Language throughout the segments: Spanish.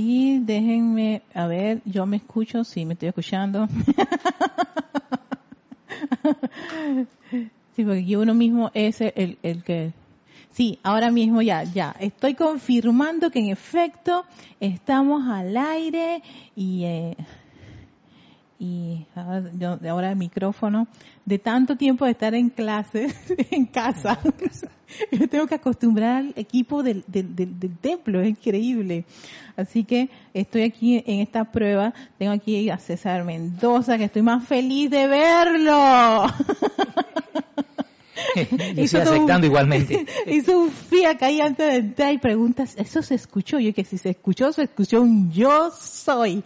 Y déjenme, a ver, yo me escucho, sí, me estoy escuchando. sí, porque uno mismo es el, el que Sí, ahora mismo ya, ya. Estoy confirmando que en efecto estamos al aire y, eh, y ahora, el micrófono, de tanto tiempo de estar en clase, en casa, yo tengo que acostumbrar al equipo del, del, del, templo, es increíble. Así que estoy aquí en esta prueba, tengo aquí a César Mendoza, que estoy más feliz de verlo. y estoy aceptando igualmente. Hizo un fiac ahí antes de entrar y preguntas, ¿eso se escuchó? Yo que si se escuchó, se escuchó un yo soy.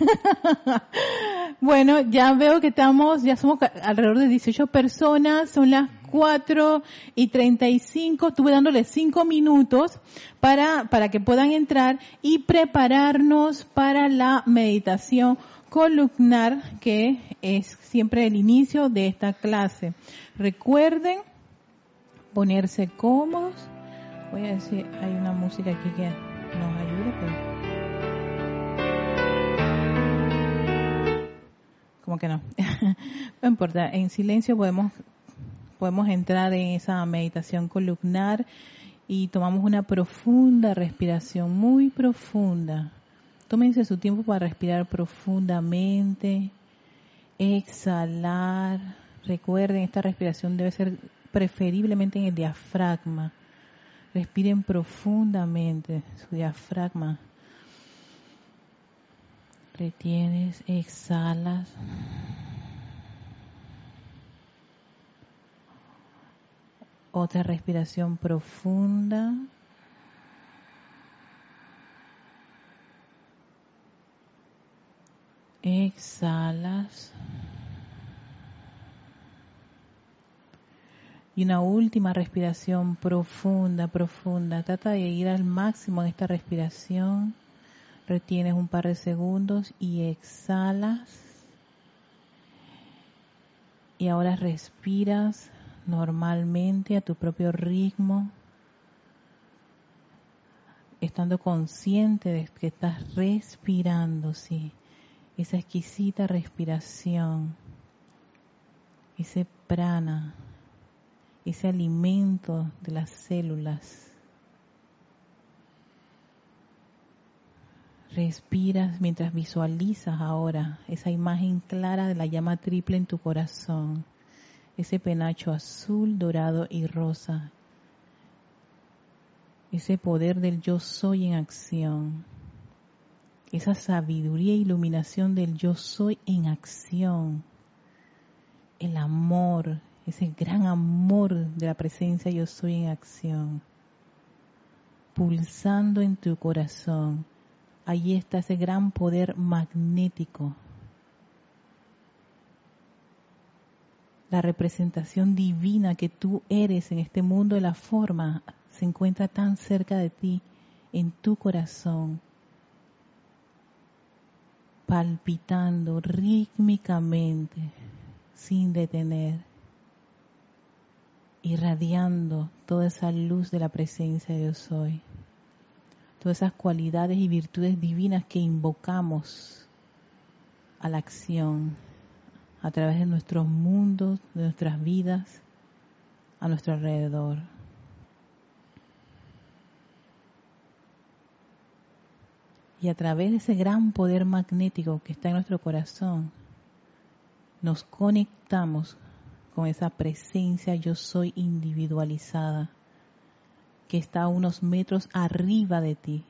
bueno, ya veo que estamos, ya somos alrededor de 18 personas, son las 4 y 35, estuve dándoles 5 minutos para, para que puedan entrar y prepararnos para la meditación columnar, que es siempre el inicio de esta clase. Recuerden ponerse cómodos. Voy a decir, hay una música aquí que nos ayude. Como que no. no importa, en silencio podemos, podemos entrar en esa meditación columnar y tomamos una profunda respiración, muy profunda Tómense su tiempo para respirar profundamente, exhalar. Recuerden, esta respiración debe ser preferiblemente en el diafragma. Respiren profundamente su diafragma. Retienes, exhalas. Otra respiración profunda. Exhalas. Y una última respiración profunda, profunda. Trata de ir al máximo en esta respiración. Retienes un par de segundos y exhalas. Y ahora respiras normalmente a tu propio ritmo, estando consciente de que estás respirando, sí esa exquisita respiración, ese prana, ese alimento de las células. Respiras mientras visualizas ahora esa imagen clara de la llama triple en tu corazón, ese penacho azul, dorado y rosa, ese poder del yo soy en acción. Esa sabiduría e iluminación del yo soy en acción, el amor, ese gran amor de la presencia yo soy en acción, pulsando en tu corazón. Allí está ese gran poder magnético. La representación divina que tú eres en este mundo de la forma se encuentra tan cerca de ti, en tu corazón palpitando rítmicamente sin detener, irradiando toda esa luz de la presencia de Dios hoy, todas esas cualidades y virtudes divinas que invocamos a la acción a través de nuestros mundos, de nuestras vidas, a nuestro alrededor. Y a través de ese gran poder magnético que está en nuestro corazón, nos conectamos con esa presencia yo soy individualizada que está a unos metros arriba de ti.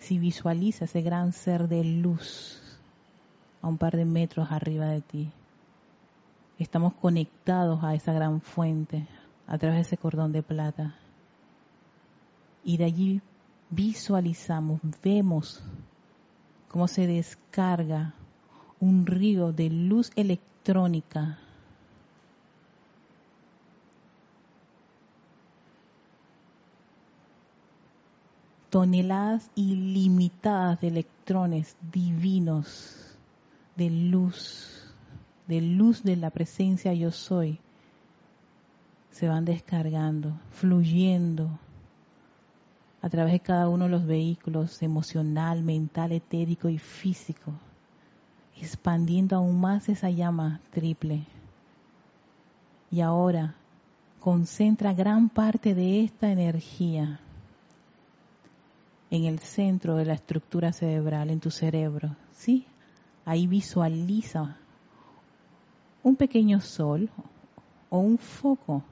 Si visualiza ese gran ser de luz a un par de metros arriba de ti, estamos conectados a esa gran fuente a través de ese cordón de plata. Y de allí visualizamos, vemos cómo se descarga un río de luz electrónica toneladas ilimitadas de electrones divinos de luz, de luz de la presencia yo soy, se van descargando, fluyendo a través de cada uno de los vehículos emocional, mental, etérico y físico, expandiendo aún más esa llama triple. Y ahora concentra gran parte de esta energía en el centro de la estructura cerebral, en tu cerebro, ¿sí? Ahí visualiza un pequeño sol o un foco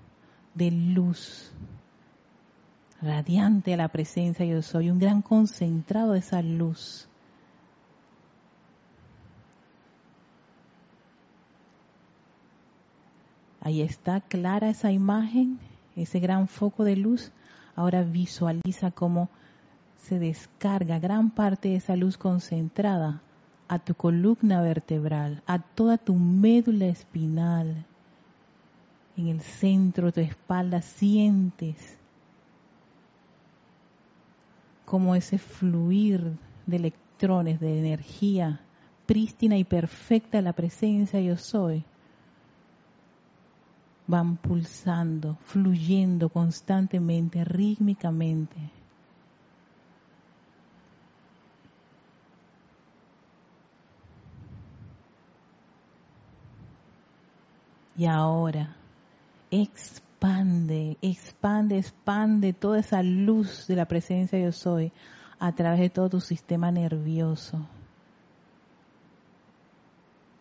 de luz radiante a la presencia yo soy, un gran concentrado de esa luz. Ahí está clara esa imagen, ese gran foco de luz. Ahora visualiza cómo se descarga gran parte de esa luz concentrada a tu columna vertebral, a toda tu médula espinal. En el centro de tu espalda sientes como ese fluir de electrones, de energía prístina y perfecta la presencia yo soy, van pulsando, fluyendo constantemente, rítmicamente. Y ahora, expande, expande, expande toda esa luz de la presencia yo soy a través de todo tu sistema nervioso.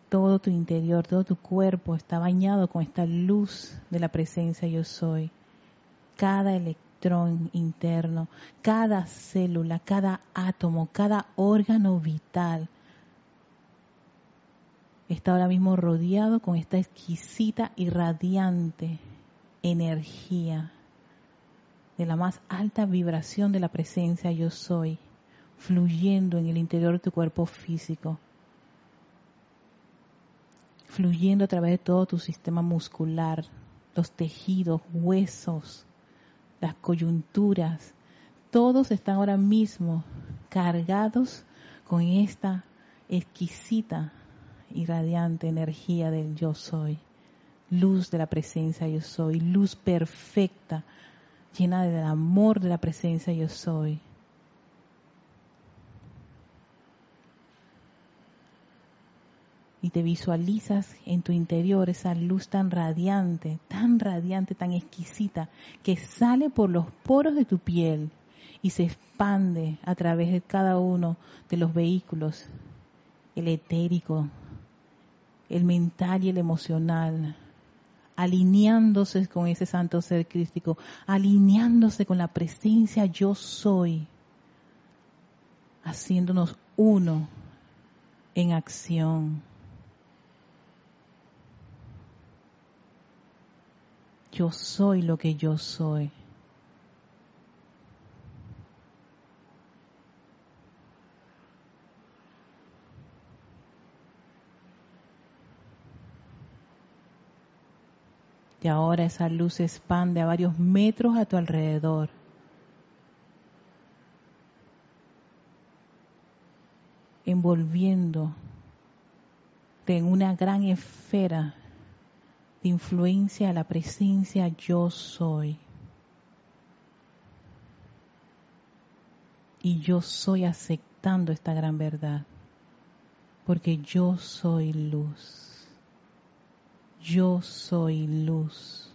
Todo tu interior, todo tu cuerpo está bañado con esta luz de la presencia yo soy. Cada electrón interno, cada célula, cada átomo, cada órgano vital está ahora mismo rodeado con esta exquisita y radiante energía de la más alta vibración de la presencia yo soy, fluyendo en el interior de tu cuerpo físico, fluyendo a través de todo tu sistema muscular, los tejidos, huesos, las coyunturas, todos están ahora mismo cargados con esta exquisita y radiante energía del yo soy, luz de la presencia yo soy, luz perfecta, llena del amor de la presencia yo soy. Y te visualizas en tu interior esa luz tan radiante, tan radiante, tan exquisita, que sale por los poros de tu piel y se expande a través de cada uno de los vehículos, el etérico, el mental y el emocional, alineándose con ese santo ser crístico, alineándose con la presencia yo soy, haciéndonos uno en acción. Yo soy lo que yo soy. Y ahora esa luz se expande a varios metros a tu alrededor. envolviendo en una gran esfera de influencia a la presencia yo soy. Y yo soy aceptando esta gran verdad, porque yo soy luz. Yo soy luz.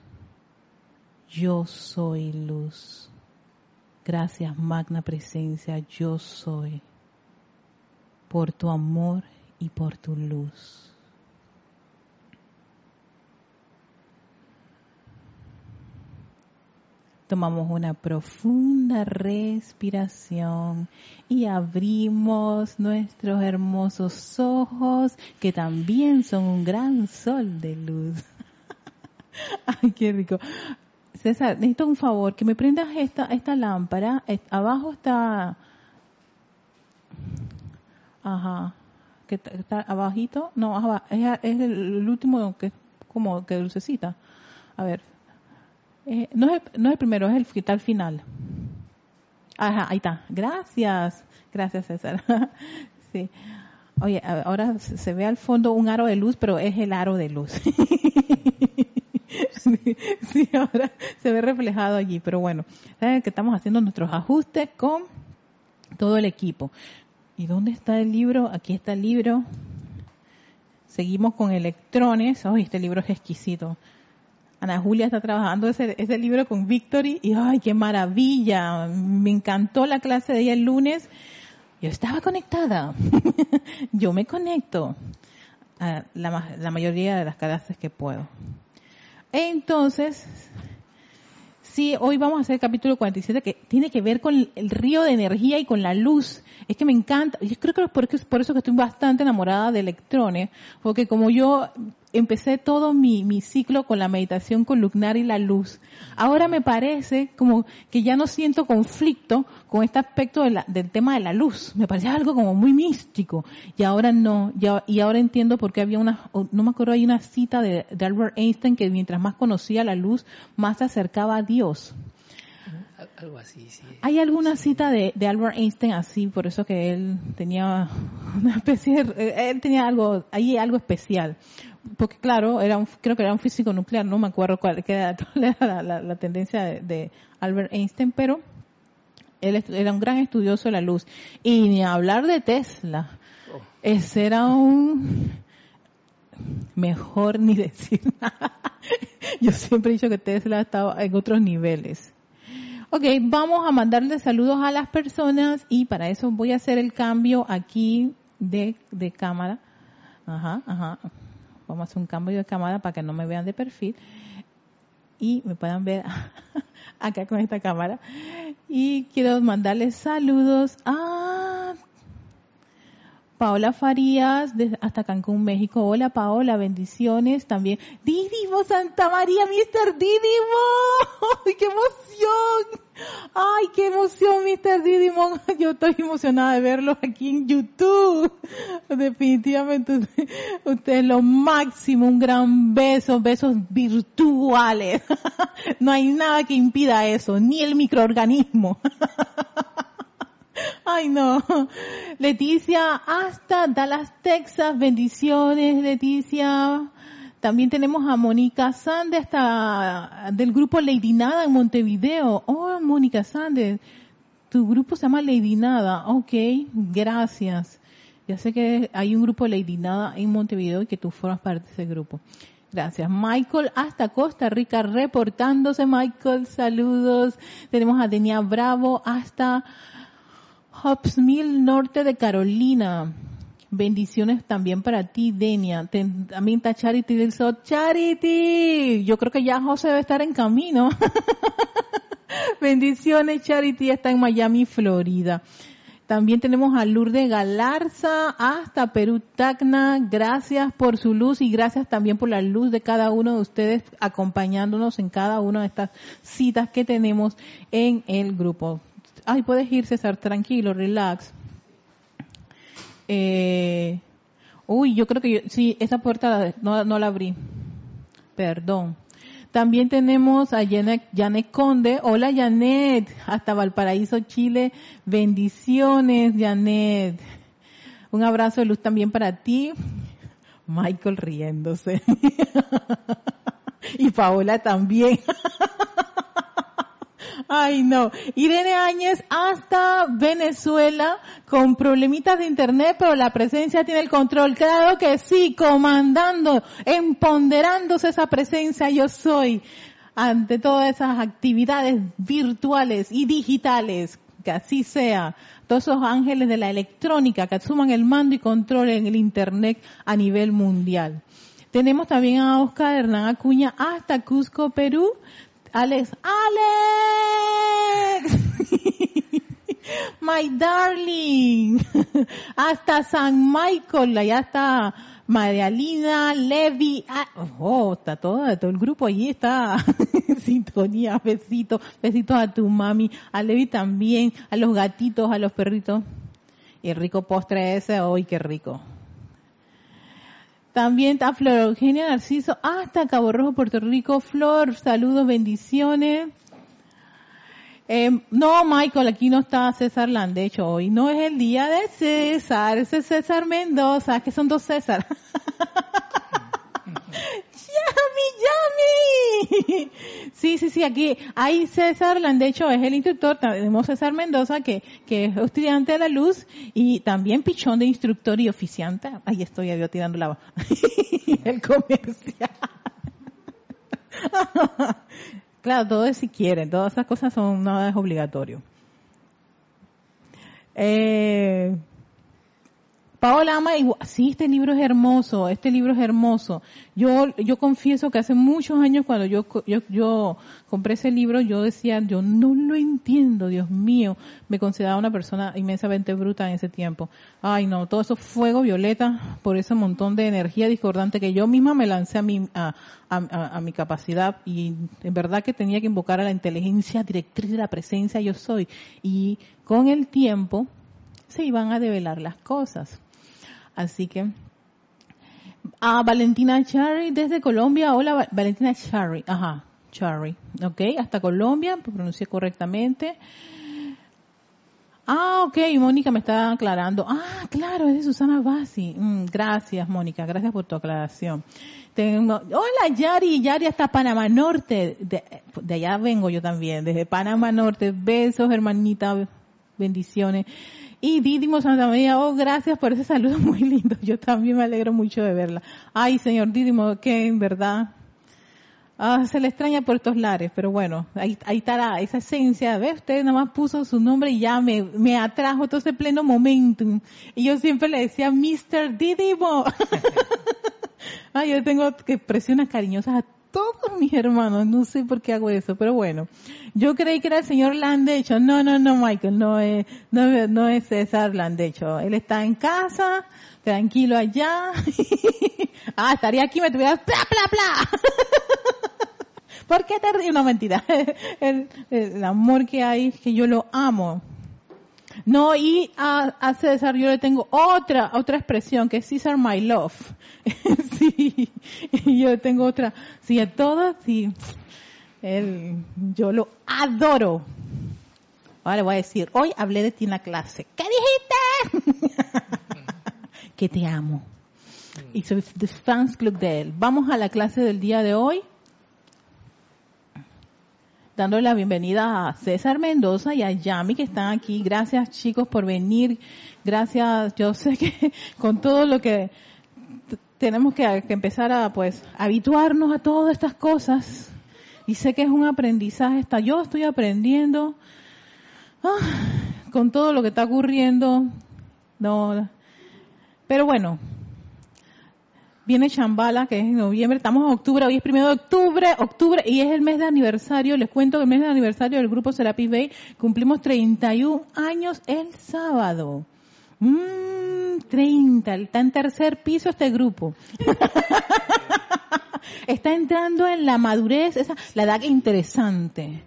Yo soy luz. Gracias, magna presencia, yo soy, por tu amor y por tu luz. Tomamos una profunda respiración y abrimos nuestros hermosos ojos que también son un gran sol de luz. Ay, qué rico. César, necesito un favor, que me prendas esta, esta lámpara. Abajo está... Ajá. Que está abajito. No, es, es el, último que es como que dulcecita. A ver, eh, no, es, no es el primero, es el final. Ajá, ahí está. Gracias. Gracias, César. sí. Oye, ahora se ve al fondo un aro de luz, pero es el aro de luz. sí, ahora se ve reflejado allí, pero bueno, que estamos haciendo nuestros ajustes con todo el equipo. ¿Y dónde está el libro? Aquí está el libro. Seguimos con electrones. ¡Ay, este libro es exquisito! Ana Julia está trabajando ese, ese libro con Victory y ¡ay, qué maravilla! Me encantó la clase de ella el lunes. Yo estaba conectada. Yo me conecto a la, la mayoría de las clases que puedo. Entonces, sí, hoy vamos a hacer el capítulo 47 que tiene que ver con el río de energía y con la luz. Es que me encanta, yo creo que es por, eso que estoy bastante enamorada de electrones, porque como yo empecé todo mi, mi ciclo con la meditación con Lunar y la luz. Ahora me parece como que ya no siento conflicto con este aspecto del tema de la luz. Me parece algo como muy místico. Y ahora no. Ya, y ahora entiendo por qué había una, no me acuerdo, hay una cita de, Albert Einstein que mientras más conocía la luz, más se acercaba a Dios. Algo así, sí. Hay alguna cita de, de, Albert Einstein así, por eso que él tenía una especie de, él tenía algo, ahí algo especial porque claro, era un, creo que era un físico nuclear, no me acuerdo cuál, era, la, tendencia de, Albert Einstein, pero él era un gran estudioso de la luz. Y ni hablar de Tesla. Oh. Ese era un... Mejor ni decir nada. Yo siempre he dicho que Tesla estaba en otros niveles. Ok, vamos a mandarle saludos a las personas y para eso voy a hacer el cambio aquí de, de cámara. Ajá, ajá. Vamos a hacer un cambio de cámara para que no me vean de perfil y me puedan ver acá con esta cámara. Y quiero mandarles saludos a Paola Farías hasta Cancún, México. Hola Paola, bendiciones también. Didimo Santa María, Mr. Didimo. ¡Ay, qué emoción! Ay, qué emoción, Mr. Didimon. Yo estoy emocionada de verlo aquí en YouTube. Definitivamente usted, es lo máximo. Un gran beso, besos virtuales. No hay nada que impida eso, ni el microorganismo. Ay, no. Leticia, hasta Dallas, Texas. Bendiciones, Leticia. También tenemos a Mónica Sande hasta del grupo Lady Nada en Montevideo. Oh, Mónica Sande, tu grupo se llama Lady Nada. Ok, gracias. Ya sé que hay un grupo Lady Nada en Montevideo y que tú formas parte de ese grupo. Gracias. Michael hasta Costa Rica reportándose. Michael, saludos. Tenemos a Denia Bravo hasta Mill, norte de Carolina. Bendiciones también para ti, Denia. también está Charity del Sol. Charity, yo creo que ya José debe estar en camino. Bendiciones, Charity está en Miami, Florida. También tenemos a Lourdes Galarza hasta Perú, Tacna. Gracias por su luz y gracias también por la luz de cada uno de ustedes acompañándonos en cada una de estas citas que tenemos en el grupo. Ay, puedes ir, César, tranquilo, relax. Eh, uy, yo creo que yo, sí, esa puerta no, la abrí. Perdón. También tenemos a Janet, Janet, Conde. Hola Janet, hasta Valparaíso, Chile. Bendiciones, Janet. Un abrazo de luz también para ti. Michael riéndose. y Paola también. Ay, no. Irene Áñez hasta Venezuela con problemitas de internet, pero la presencia tiene el control. Claro que sí, comandando, empoderándose esa presencia yo soy ante todas esas actividades virtuales y digitales. Que así sea. Todos esos ángeles de la electrónica que asuman el mando y control en el internet a nivel mundial. Tenemos también a Oscar Hernán Acuña hasta Cusco, Perú, Alex, Alex, my darling, hasta San Michael, allá está María Lina, Levi, ah, oh, está todo, todo el grupo allí está sintonía, besitos, besitos a tu mami, a Levi también, a los gatitos, a los perritos. Y el rico postre ese, hoy qué rico. También está Flor Eugenia Narciso hasta Cabo Rojo, Puerto Rico. Flor, saludos, bendiciones. Eh, no, Michael, aquí no está César Land. De hecho, hoy no es el día de César, ese es César Mendoza, que son dos César. ¡Yami, Yami! Sí, sí, sí, aquí hay César, de hecho es el instructor, tenemos César Mendoza, que, que es estudiante de la luz y también pichón de instructor y oficiante. Ahí estoy yo tirando la... el comercial. claro, todo es si quieren, todas esas cosas son, no es obligatorio. Eh, Paola ama igual, sí, este libro es hermoso, este libro es hermoso. Yo, yo confieso que hace muchos años cuando yo, yo, yo compré ese libro, yo decía, yo no lo entiendo, Dios mío. Me consideraba una persona inmensamente bruta en ese tiempo. Ay no, todo eso fuego violeta por ese montón de energía discordante que yo misma me lancé a mi, a, a, a mi capacidad y en verdad que tenía que invocar a la inteligencia directriz de la presencia yo soy. Y con el tiempo, se iban a develar las cosas. Así que, a Valentina Cherry desde Colombia. Hola, Valentina Cherry. Ajá, Cherry. Ok, hasta Colombia, pronuncié correctamente. Ah, ok, Mónica me está aclarando. Ah, claro, es de Susana Bassi. Mm, gracias, Mónica, gracias por tu aclaración. Tengo, hola, Yari, Yari hasta Panamá Norte. De allá vengo yo también, desde Panamá Norte. Besos, hermanita, bendiciones. Y Didimo Santa María, oh, gracias por ese saludo muy lindo. Yo también me alegro mucho de verla. Ay, señor Didimo, que en verdad, ah, se le extraña por estos lares, pero bueno, ahí, ahí estará esa esencia. ¿Ves? Usted nada más puso su nombre y ya me, me atrajo todo ese pleno momentum. Y yo siempre le decía, Mr. Didimo. Ay, yo tengo expresiones cariñosas a todos mis hermanos, no sé por qué hago eso, pero bueno. Yo creí que era el señor Landecho. No, no, no, Michael, no es, no, no es César Landecho. Él está en casa, tranquilo allá. ah, estaría aquí, me tuviera bla, bla, bla. ¿Por qué te ríes? No, mentira. El, el, amor que hay, que yo lo amo. No, y a, a, César yo le tengo otra, otra expresión que es César my love. sí, y yo tengo otra. Sí, a todos, sí. Él, yo lo adoro. Ahora le voy a decir, hoy hablé de ti en la clase. ¿Qué dijiste? que te amo. Y soy the fans club de él. Vamos a la clase del día de hoy dándole la bienvenida a César Mendoza y a Yami que están aquí. Gracias chicos por venir. Gracias, yo sé que con todo lo que tenemos que, empezar a pues habituarnos a todas estas cosas y sé que es un aprendizaje, está yo estoy aprendiendo ah, con todo lo que está ocurriendo. No, pero bueno, viene Chambala, que es en noviembre, estamos en octubre, hoy es primero de octubre, octubre, y es el mes de aniversario, les cuento que el mes de aniversario del grupo Serapis Bay, cumplimos 31 años el sábado. Mmm, 30, está en tercer piso este grupo. está entrando en la madurez, esa, la edad interesante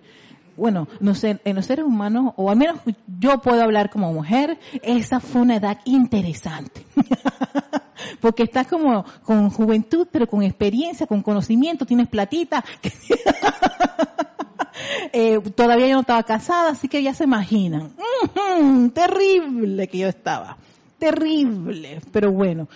bueno, no sé, en los seres humanos, o al menos yo puedo hablar como mujer, esa fue una edad interesante. Porque estás como con juventud, pero con experiencia, con conocimiento, tienes platita. eh, todavía yo no estaba casada, así que ya se imaginan. terrible que yo estaba. Terrible. Pero bueno,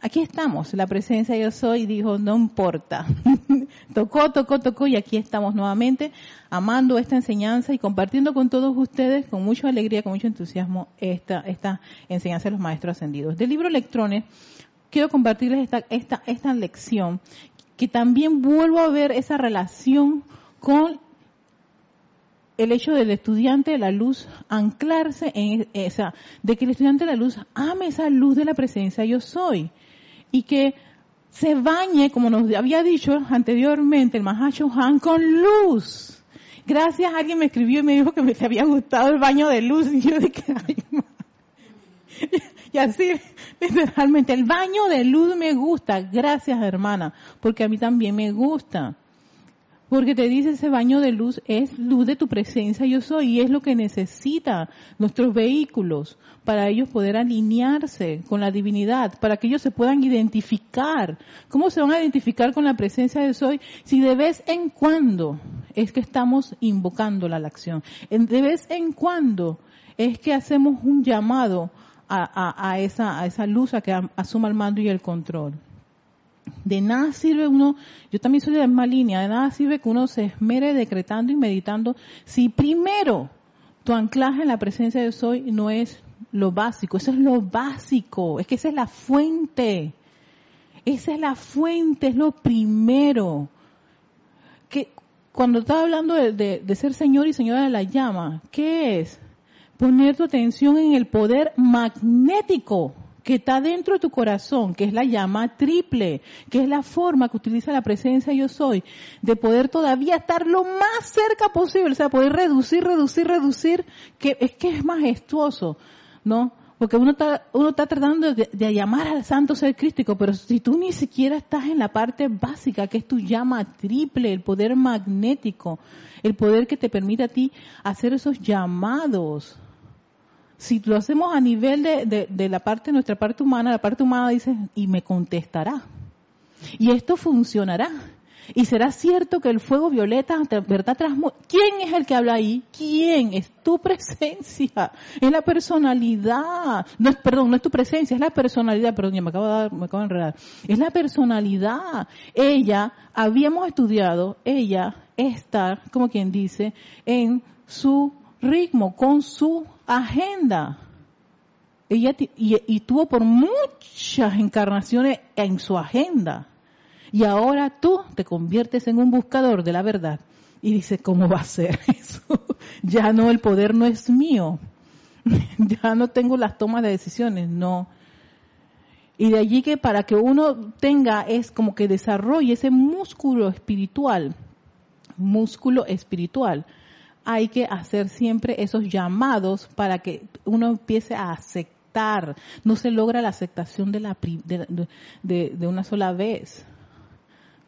aquí estamos, la presencia yo soy dijo, no importa. tocó, tocó, tocó y aquí estamos nuevamente amando esta enseñanza y compartiendo con todos ustedes con mucha alegría, con mucho entusiasmo esta, esta enseñanza de los maestros ascendidos. Del libro Electrones, quiero compartirles esta, esta, esta lección que también vuelvo a ver esa relación con el hecho del estudiante de la luz anclarse en esa, de que el estudiante de la luz ame esa luz de la presencia yo soy y que se bañe, como nos había dicho anteriormente el Mahacho Han, con luz. Gracias, alguien me escribió y me dijo que me había gustado el baño de luz y yo dije, ay, y así, literalmente, el baño de luz me gusta. Gracias, hermana, porque a mí también me gusta. Porque te dice ese baño de luz es luz de tu presencia yo soy y es lo que necesitan nuestros vehículos para ellos poder alinearse con la divinidad, para que ellos se puedan identificar. ¿Cómo se van a identificar con la presencia de soy si de vez en cuando es que estamos invocándola a la acción? De vez en cuando es que hacemos un llamado a, esa, a esa luz a que asuma el mando y el control. De nada sirve uno, yo también soy de la misma línea, de nada sirve que uno se esmere decretando y meditando si primero tu anclaje en la presencia de soy no es lo básico, eso es lo básico, es que esa es la fuente, esa es la fuente, es lo primero. Que cuando estaba hablando de, de ser Señor y Señora de la llama, ¿qué es? Poner tu atención en el poder magnético que está dentro de tu corazón, que es la llama triple, que es la forma que utiliza la presencia yo soy, de poder todavía estar lo más cerca posible, o sea, poder reducir, reducir, reducir, que es que es majestuoso, ¿no? Porque uno está, uno está tratando de, de, llamar al santo ser crístico, pero si tú ni siquiera estás en la parte básica, que es tu llama triple, el poder magnético, el poder que te permite a ti hacer esos llamados, si lo hacemos a nivel de, de, la parte, nuestra parte humana, la parte humana dice, y me contestará. Y esto funcionará. Y será cierto que el fuego violeta, ¿verdad? ¿Quién es el que habla ahí? ¿Quién? Es tu presencia. Es la personalidad. No es, perdón, no es tu presencia, es la personalidad. Perdón, ya me acabo de, dar, me acabo de enredar. Es la personalidad. Ella, habíamos estudiado, ella está, como quien dice, en su ritmo, con su agenda. Ella y, tuvo por muchas encarnaciones en su agenda. Y ahora tú te conviertes en un buscador de la verdad. Y dice, ¿cómo va a ser eso? ya no, el poder no es mío. ya no tengo las tomas de decisiones, no. Y de allí que para que uno tenga es como que desarrolle ese músculo espiritual, músculo espiritual, hay que hacer siempre esos llamados para que uno empiece a aceptar. No se logra la aceptación de, la, de, de, una sola vez.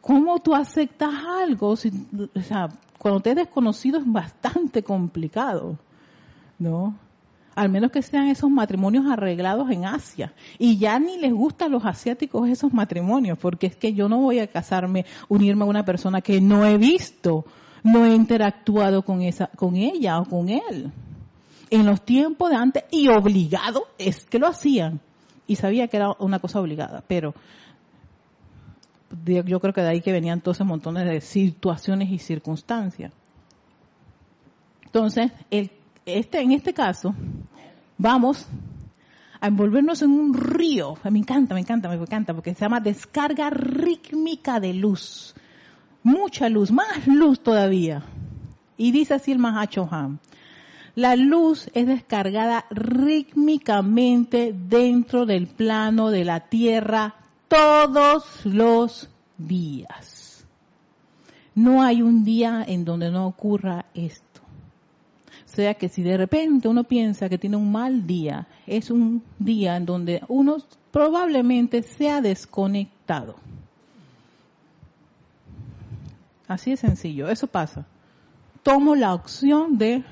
¿Cómo tú aceptas algo? o sea, cuando te es desconocido es bastante complicado, ¿no? Al menos que sean esos matrimonios arreglados en Asia. Y ya ni les gustan los asiáticos esos matrimonios, porque es que yo no voy a casarme, unirme a una persona que no he visto no he interactuado con esa, con ella o con él. En los tiempos de antes, y obligado, es que lo hacían. Y sabía que era una cosa obligada, pero yo creo que de ahí que venían todos esos montones de situaciones y circunstancias. Entonces, este, en este caso, vamos a envolvernos en un río. Me encanta, me encanta, me encanta, porque se llama descarga rítmica de luz mucha luz, más luz todavía. Y dice así el Mahachohan, la luz es descargada rítmicamente dentro del plano de la tierra todos los días. No hay un día en donde no ocurra esto. O sea que si de repente uno piensa que tiene un mal día, es un día en donde uno probablemente se ha desconectado. Así de sencillo, eso pasa. Tomo la opción de,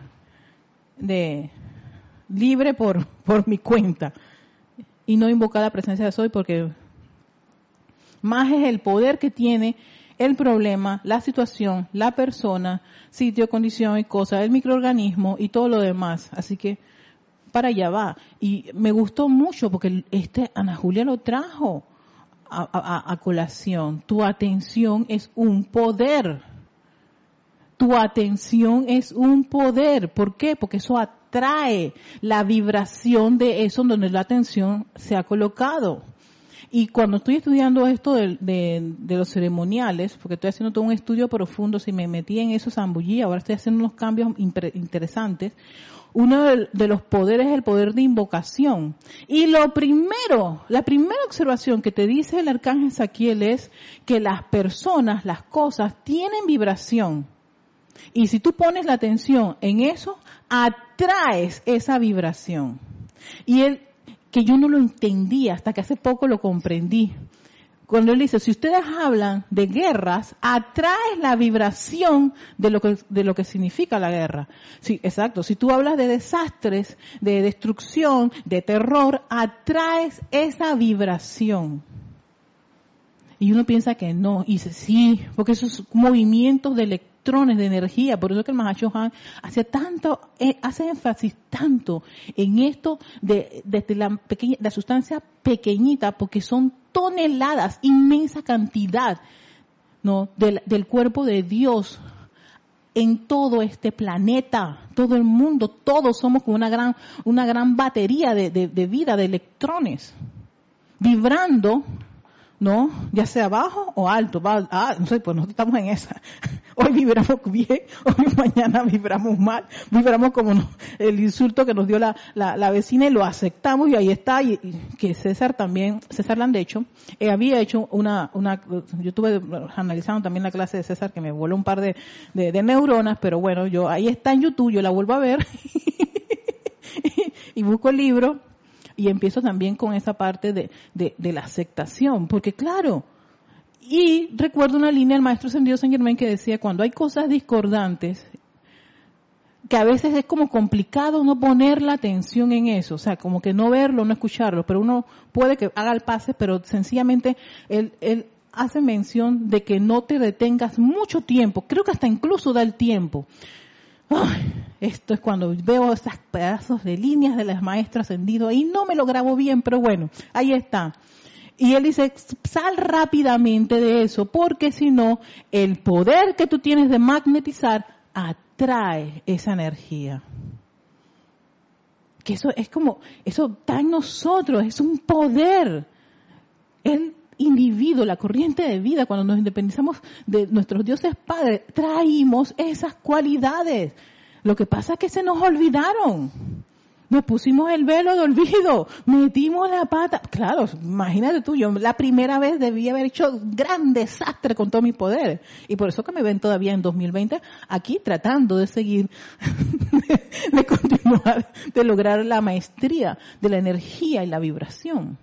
de libre por, por mi cuenta y no invocar la presencia de Soy porque más es el poder que tiene el problema, la situación, la persona, sitio, condición y cosa, el microorganismo y todo lo demás. Así que para allá va. Y me gustó mucho porque este Ana Julia lo trajo a, colación. Tu atención es un poder. Tu atención es un poder. ¿Por qué? Porque eso atrae la vibración de eso donde la atención se ha colocado. Y cuando estoy estudiando esto de, de, los ceremoniales, porque estoy haciendo todo un estudio profundo, si me metí en eso zambullí, ahora estoy haciendo unos cambios interesantes, uno de los poderes es el poder de invocación. Y lo primero, la primera observación que te dice el arcángel Saquiel es que las personas, las cosas, tienen vibración. Y si tú pones la atención en eso, atraes esa vibración. Y él, que yo no lo entendía hasta que hace poco lo comprendí cuando él dice, si ustedes hablan de guerras, atraes la vibración de lo que, de lo que significa la guerra. Sí, exacto. Si tú hablas de desastres, de destrucción, de terror, atraes esa vibración. Y uno piensa que no, y dice sí, porque esos movimientos de electrones, de energía, por eso que el Mahashohan hace tanto, eh, hace énfasis tanto en esto de, desde la pequeña, la sustancia pequeñita, porque son toneladas, inmensa cantidad, ¿no? Del, del cuerpo de Dios en todo este planeta, todo el mundo, todos somos como una gran, una gran batería de, de vida, de electrones, vibrando ¿no? Ya sea bajo o alto. ah, no sé, pues nosotros estamos en esa. Hoy vibramos bien, hoy mañana vibramos mal, vibramos como el insulto que nos dio la, la, vecina y lo aceptamos y ahí está. Y, que César también, César Landecho, eh, había hecho una, una, yo estuve analizando también la clase de César que me voló un par de, de, neuronas, pero bueno, yo ahí está en YouTube, yo la vuelvo a ver y busco el libro y empiezo también con esa parte de, de, la aceptación, porque claro, y recuerdo una línea del maestro Sendido San Germán que decía, cuando hay cosas discordantes, que a veces es como complicado no poner la atención en eso, o sea, como que no verlo, no escucharlo, pero uno puede que haga el pase, pero sencillamente él, él hace mención de que no te detengas mucho tiempo, creo que hasta incluso da el tiempo esto es cuando veo esos pedazos de líneas de las maestras ascendido y no me lo grabo bien, pero bueno, ahí está. Y él dice, sal rápidamente de eso, porque si no, el poder que tú tienes de magnetizar atrae esa energía. Que eso es como, eso está en nosotros, es un poder. El individuo, la corriente de vida, cuando nos independizamos de nuestros dioses padres, traímos esas cualidades. Lo que pasa es que se nos olvidaron. Nos pusimos el velo de olvido, metimos la pata. Claro, imagínate tú, yo la primera vez debí haber hecho gran desastre con todo mi poder. Y por eso que me ven todavía en 2020 aquí tratando de seguir, de continuar, de lograr la maestría de la energía y la vibración.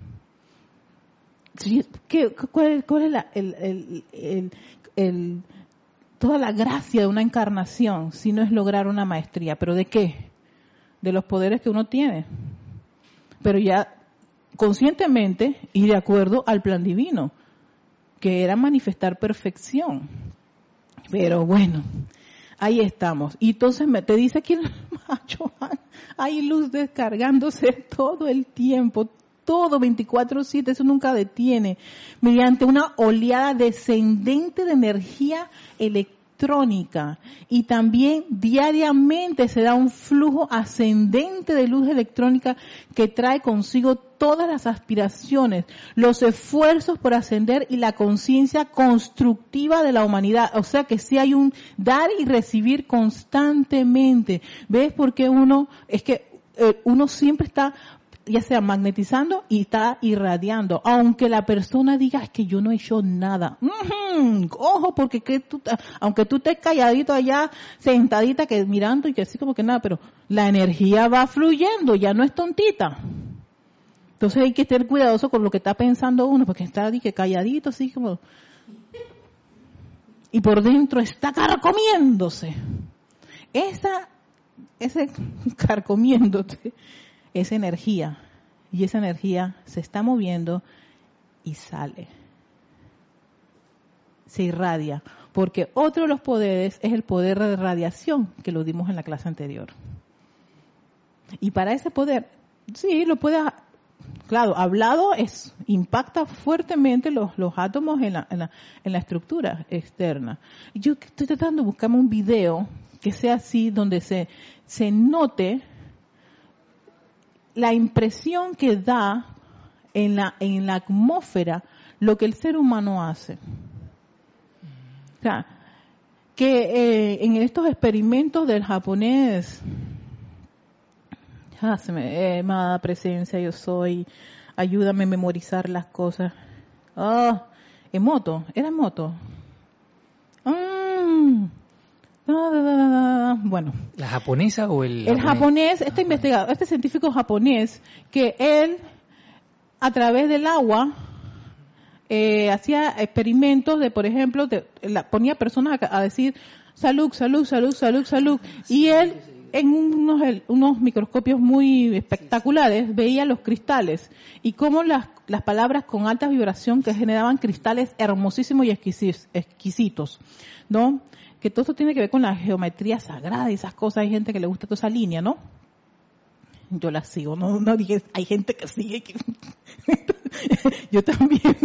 ¿Qué, cuál, cuál, es la, el, toda la gracia de una encarnación si no es lograr una maestría? ¿Pero de qué? De los poderes que uno tiene. Pero ya conscientemente y de acuerdo al plan divino, que era manifestar perfección. Pero bueno, ahí estamos. Y entonces me, te dice aquí el macho, hay luz descargándose todo el tiempo, todo 24/7, eso nunca detiene, mediante una oleada descendente de energía electrónica y también diariamente se da un flujo ascendente de luz electrónica que trae consigo todas las aspiraciones, los esfuerzos por ascender y la conciencia constructiva de la humanidad. O sea que si hay un dar y recibir constantemente. ¿Ves por qué uno, es que eh, uno siempre está ya sea magnetizando y está irradiando, aunque la persona diga que yo no he hecho nada. Ojo, porque que tú, aunque tú estés calladito allá, sentadita, que mirando y que así como que nada, pero la energía va fluyendo, ya no es tontita. Entonces hay que estar cuidadoso con lo que está pensando uno, porque está que calladito, así como... Y por dentro está carcomiéndose. Esa, ese carcomiéndote esa energía y esa energía se está moviendo y sale. Se irradia, porque otro de los poderes es el poder de radiación que lo dimos en la clase anterior. Y para ese poder, sí, lo puede, claro, hablado es, impacta fuertemente los, los átomos en la, en, la, en la estructura externa. Yo estoy tratando de buscarme un video que sea así, donde se, se note la impresión que da en la, en la atmósfera lo que el ser humano hace. Que eh, en estos experimentos del japonés, ah, se me, eh, presencia, yo soy, ayúdame a memorizar las cosas. Ah, en moto, era moto. Bueno. ¿La japonesa o el.? El japonés, este investigador, este científico japonés, que él, a través del agua, eh, hacía experimentos de, por ejemplo, ponía personas a, decir salud, salud, salud, salud, salud. Y él, en unos, unos microscopios muy espectaculares, veía los cristales y cómo las, las palabras con alta vibración que generaban cristales hermosísimos y exquisitos, ¿no? Que todo esto tiene que ver con la geometría sagrada y esas cosas. Hay gente que le gusta toda esa línea, ¿no? Yo la sigo, no, no dije, hay gente que sigue. Yo también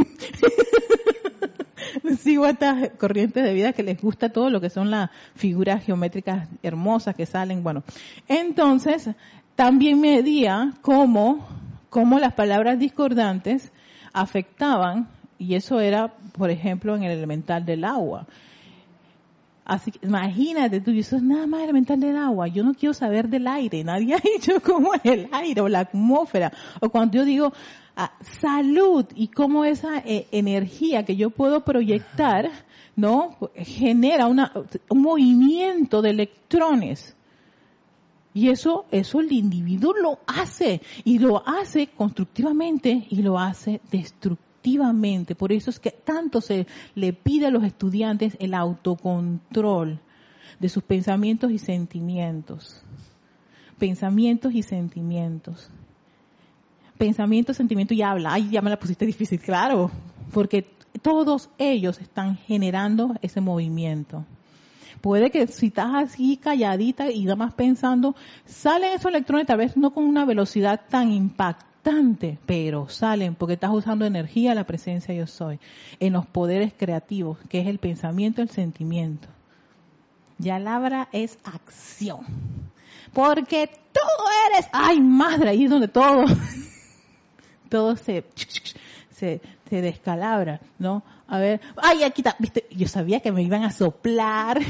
sigo estas corrientes de vida que les gusta todo lo que son las figuras geométricas hermosas que salen. Bueno, entonces también medía cómo, cómo las palabras discordantes afectaban, y eso era, por ejemplo, en el elemental del agua. Así que imagínate tú, eso es nada más elemental del agua. Yo no quiero saber del aire. Nadie ha dicho cómo es el aire o la atmósfera. O cuando yo digo ah, salud y cómo esa eh, energía que yo puedo proyectar, ¿no? Genera una, un movimiento de electrones. Y eso, eso el individuo lo hace. Y lo hace constructivamente y lo hace destructivamente por eso es que tanto se le pide a los estudiantes el autocontrol de sus pensamientos y sentimientos. Pensamientos y sentimientos. Pensamientos, sentimientos y habla. Ay, ya me la pusiste difícil, claro. Porque todos ellos están generando ese movimiento. Puede que si estás así calladita y nada más pensando, salen esos electrones tal vez no con una velocidad tan impactante pero salen porque estás usando energía, la presencia yo soy, en los poderes creativos, que es el pensamiento, el sentimiento. Ya labra es acción. Porque todo eres, ay madre, ahí es donde todo, todo se, se, se descalabra, ¿no? A ver, ay, aquí está, viste, yo sabía que me iban a soplar.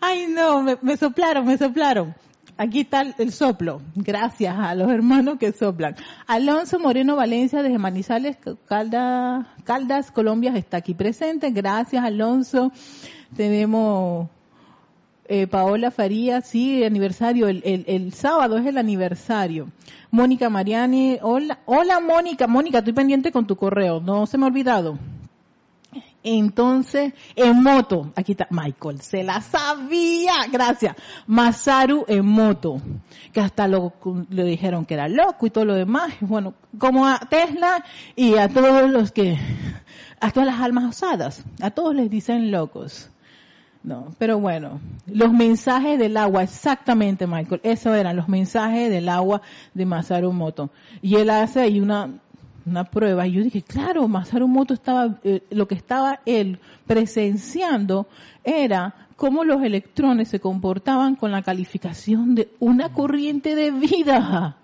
ay no, me soplaron, me soplaron aquí está el soplo. Gracias a los hermanos que soplan. Alonso Moreno Valencia desde Manizales, Caldas, Caldas, Colombia está aquí presente. Gracias, Alonso. Tenemos eh, Paola Faría, sí, aniversario, el, el, el, sábado es el aniversario. Mónica Mariani, hola, hola Mónica, Mónica, estoy pendiente con tu correo, no se me ha olvidado. Entonces, en moto, aquí está Michael, se la sabía, gracias. Masaru en moto, que hasta lo, le dijeron que era loco y todo lo demás. Bueno, como a Tesla y a todos los que, a todas las almas osadas, a todos les dicen locos. No, pero bueno, los mensajes del agua, exactamente Michael, eso eran los mensajes del agua de Masaru Moto. Y él hace ahí una, una prueba y yo dije, claro, Masaru Moto estaba, eh, lo que estaba él presenciando era cómo los electrones se comportaban con la calificación de una corriente de vida.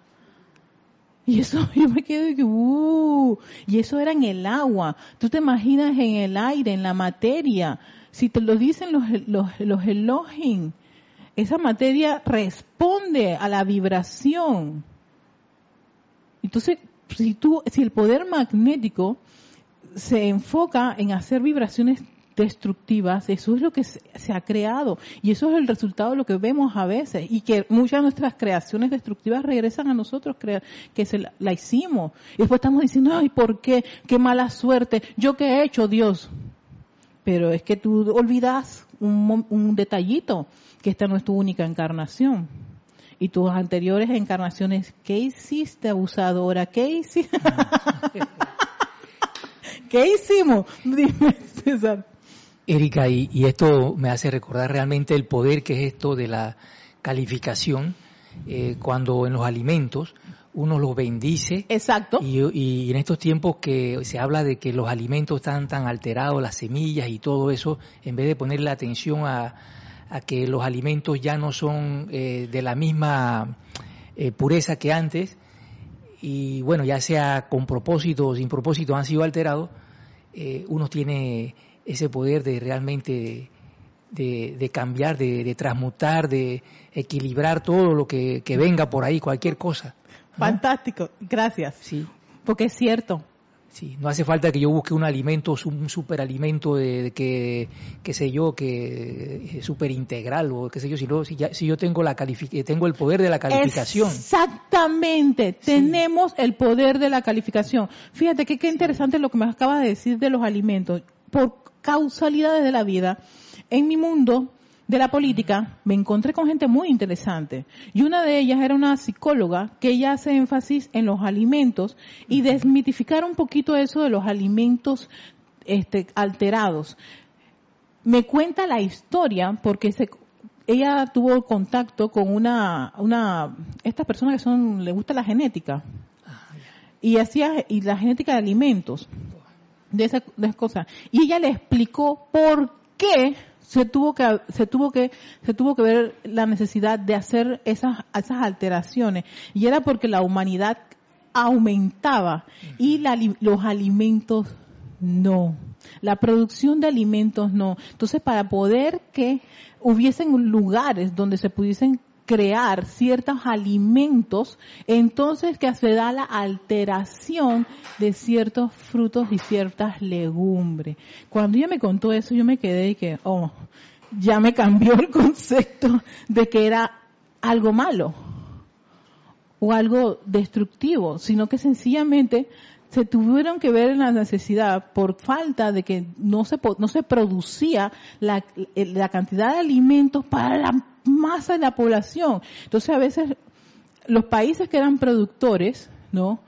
Y eso yo me quedé que, uh, y eso era en el agua. Tú te imaginas en el aire, en la materia. Si te lo dicen los, los, los esa materia responde a la vibración. Entonces, si tú, si el poder magnético se enfoca en hacer vibraciones destructivas, eso es lo que se, ha creado. Y eso es el resultado de lo que vemos a veces. Y que muchas de nuestras creaciones destructivas regresan a nosotros que se la, hicimos. Y después estamos diciendo, ay, ¿por qué? Qué mala suerte, yo qué he hecho, Dios. Pero es que tú olvidas un, un detallito, que esta no es tu única encarnación y tus anteriores encarnaciones, ¿qué hiciste abusadora? ¿Qué hiciste? ¿Qué hicimos? Dime, César. Erika, y, esto me hace recordar realmente el poder que es esto de la calificación, eh, cuando en los alimentos uno los bendice. Exacto. Y, y, en estos tiempos que se habla de que los alimentos están tan alterados, las semillas y todo eso, en vez de ponerle atención a, a que los alimentos ya no son eh, de la misma eh, pureza que antes y bueno, ya sea con propósito o sin propósito han sido alterados, eh, uno tiene ese poder de realmente de, cambiar, de, transmutar, de equilibrar todo lo que, venga por ahí, cualquier cosa. Fantástico, gracias. Sí. Porque es cierto, Sí, no hace falta que yo busque un alimento, un superalimento de, que, qué sé yo, que es súper integral o qué sé yo, si, si, si yo tengo, la tengo el poder de la calificación. Exactamente, tenemos el poder de la calificación. Fíjate que qué interesante lo que me acabas de decir de los alimentos. Por causalidades de la vida, en mi mundo de la política, me encontré con gente muy interesante. Y una de ellas era una psicóloga que ella hace énfasis en los alimentos y desmitificar un poquito eso de los alimentos este, alterados. Me cuenta la historia porque se, ella tuvo contacto con una, una, estas personas que son, le gusta la genética, y hacía, y la genética de alimentos, de esas, de esas cosas. Y ella le explicó por qué se tuvo que se tuvo que se tuvo que ver la necesidad de hacer esas esas alteraciones y era porque la humanidad aumentaba y la, los alimentos no. La producción de alimentos no. Entonces, para poder que hubiesen lugares donde se pudiesen crear ciertos alimentos, entonces que se da la alteración de ciertos frutos y ciertas legumbres. Cuando ella me contó eso, yo me quedé y que, oh, ya me cambió el concepto de que era algo malo o algo destructivo, sino que sencillamente se tuvieron que ver en la necesidad por falta de que no se, no se producía la, la cantidad de alimentos para la masa de la población. Entonces a veces los países que eran productores, ¿no?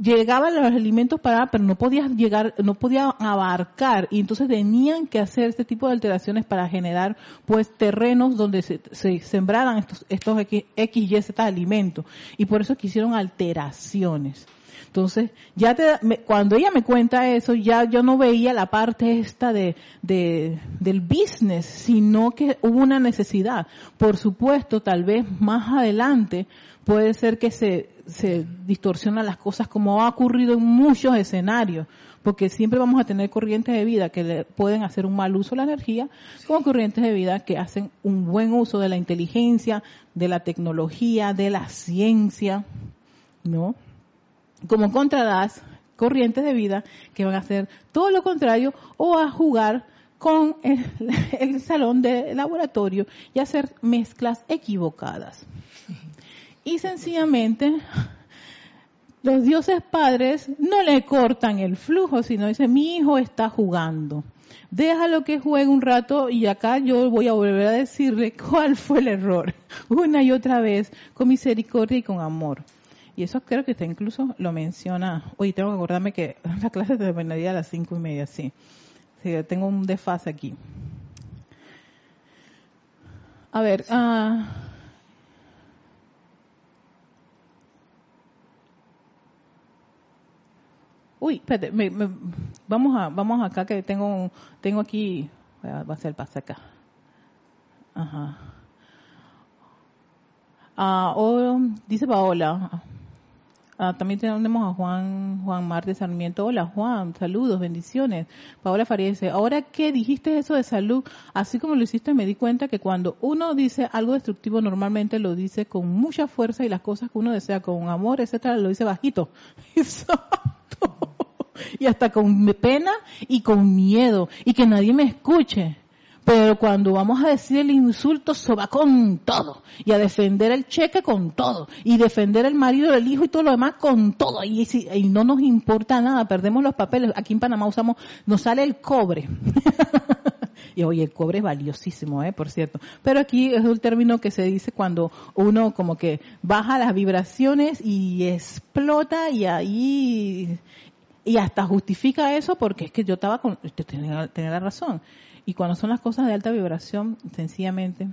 llegaban los alimentos para, pero no podía llegar, no podía abarcar, y entonces tenían que hacer este tipo de alteraciones para generar, pues, terrenos donde se, sembraran estos, estos X, Y, Z alimentos. Y por eso quisieron alteraciones. Entonces, ya te, cuando ella me cuenta eso, ya yo no veía la parte esta de, de, del business, sino que hubo una necesidad. Por supuesto, tal vez más adelante puede ser que se, se distorsionan las cosas como ha ocurrido en muchos escenarios, porque siempre vamos a tener corrientes de vida que le pueden hacer un mal uso de la energía, como corrientes de vida que hacen un buen uso de la inteligencia, de la tecnología, de la ciencia, ¿no? Como contradas corrientes de vida que van a hacer todo lo contrario o a jugar con el, salón de laboratorio y hacer mezclas equivocadas. Y sencillamente los dioses padres no le cortan el flujo, sino dicen, mi hijo está jugando. Déjalo que juegue un rato y acá yo voy a volver a decirle cuál fue el error, una y otra vez, con misericordia y con amor. Y eso creo que está incluso lo menciona. Oye, tengo que acordarme que la clase terminaría a las cinco y media, sí. tengo un desfase aquí. A ver, uh, Uy, espérate, vamos a, vamos acá que tengo, tengo aquí, va a ser pase acá. Ajá. Ah, oh, dice Paola, Ah, también tenemos a Juan Juan Marte Sarmiento. Hola Juan, saludos, bendiciones. Paola Faría dice, ahora que dijiste eso de salud, así como lo hiciste me di cuenta que cuando uno dice algo destructivo normalmente lo dice con mucha fuerza y las cosas que uno desea con amor, etcétera, lo dice bajito. y hasta con pena y con miedo y que nadie me escuche. Pero cuando vamos a decir el insulto, se va con todo. Y a defender el cheque con todo. Y defender el marido, el hijo y todo lo demás con todo. Y, no nos importa nada, perdemos los papeles. Aquí en Panamá usamos, nos sale el cobre. y oye, el cobre es valiosísimo, ¿eh? por cierto. Pero aquí es un término que se dice cuando uno como que baja las vibraciones y explota y ahí, y hasta justifica eso porque es que yo estaba con, tenía, tenía la razón. Y cuando son las cosas de alta vibración, sencillamente,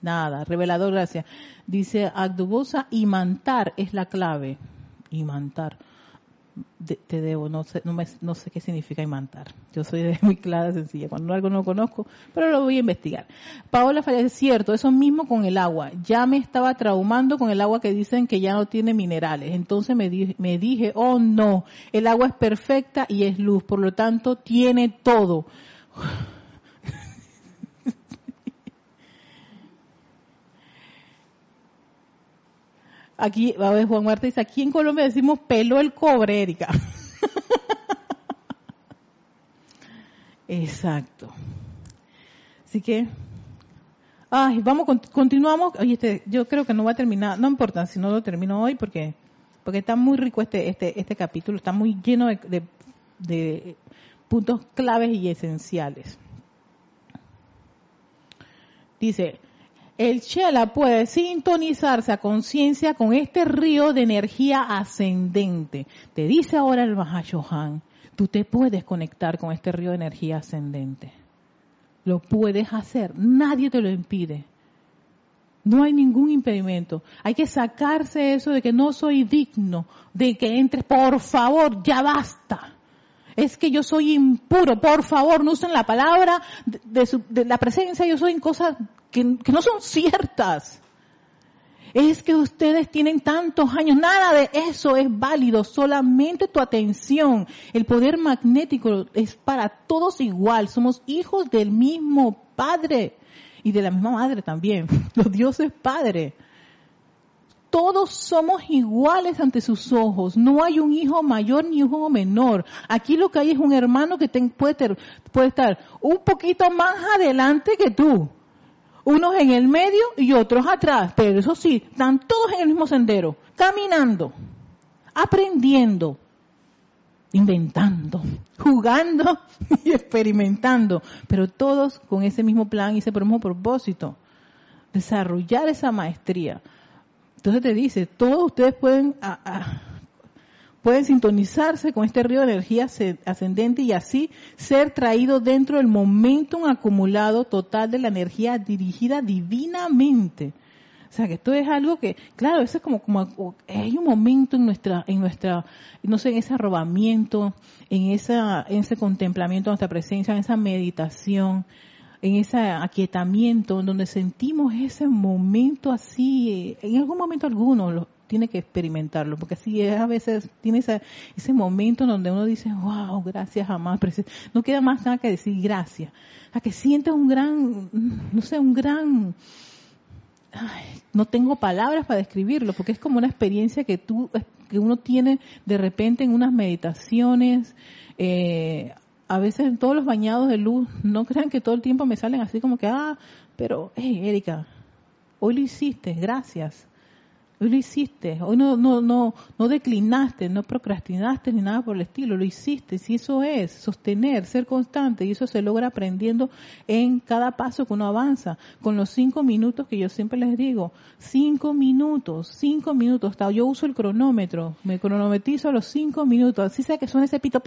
nada, revelador, gracias. Dice Agdubosa, imantar es la clave. Imantar. te debo, no sé, no, me, no sé qué significa imantar. Yo soy de muy clara, sencilla. Cuando algo no conozco, pero lo voy a investigar. Paola Falla, es cierto, eso mismo con el agua. Ya me estaba traumando con el agua que dicen que ya no tiene minerales. Entonces me, me dije, oh no, el agua es perfecta y es luz, por lo tanto tiene todo. Aquí, a ver, Juan Marta dice, aquí en Colombia decimos pelo el cobre, Erika. Exacto. Así que, ay, vamos, continuamos. Oye, este, yo creo que no va a terminar, no importa si no lo termino hoy porque, porque está muy rico este, este, este capítulo, está muy lleno de, de puntos claves y esenciales. Dice, el Chela puede sintonizarse a conciencia con este río de energía ascendente. Te dice ahora el Mahashohan, tú te puedes conectar con este río de energía ascendente. Lo puedes hacer, nadie te lo impide. No hay ningún impedimento. Hay que sacarse eso de que no soy digno, de que entres, por favor, ya basta. Es que yo soy impuro, por favor, no usen la palabra de, la presencia, yo soy en cosas que, que no son ciertas. Es que ustedes tienen tantos años, nada de eso es válido, solamente tu atención. El poder magnético es para todos igual, somos hijos del mismo Padre y de la misma madre también. Los dioses padre. Todos somos iguales ante sus ojos. No hay un hijo mayor ni un hijo menor. Aquí lo que hay es un hermano que puede, puede estar un poquito más adelante que tú. Unos en el medio y otros atrás. Pero eso sí, están todos en el mismo sendero. Caminando. Aprendiendo inventando, jugando y experimentando, pero todos con ese mismo plan y ese mismo propósito, desarrollar esa maestría. Entonces te dice, todos ustedes pueden, pueden sintonizarse con este río de energía ascendente y así ser traídos dentro del momentum acumulado total de la energía dirigida divinamente. O sea, que esto es algo que, claro, eso es como, como hay un momento en nuestra, en nuestra, no sé, en ese arrobamiento, en esa, en ese contemplamiento de nuestra presencia, en esa meditación, en ese aquietamiento, donde sentimos ese momento así, en algún momento alguno lo, tiene que experimentarlo, porque así es, a veces tiene ese, ese momento donde uno dice, wow, gracias, jamás, no queda más nada que decir gracias, a que sientes un gran, no sé, un gran, no tengo palabras para describirlo, porque es como una experiencia que tú, que uno tiene de repente en unas meditaciones, eh, a veces en todos los bañados de luz, no crean que todo el tiempo me salen así como que, ah, pero, hey, Erika, hoy lo hiciste, gracias. Hoy lo hiciste, hoy no, no, no, no declinaste, no procrastinaste ni nada por el estilo, lo hiciste. Si eso es sostener, ser constante, y eso se logra aprendiendo en cada paso que uno avanza, con los cinco minutos que yo siempre les digo, cinco minutos, cinco minutos, yo uso el cronómetro, me cronometrizo a los cinco minutos, así sea que suene ese pito,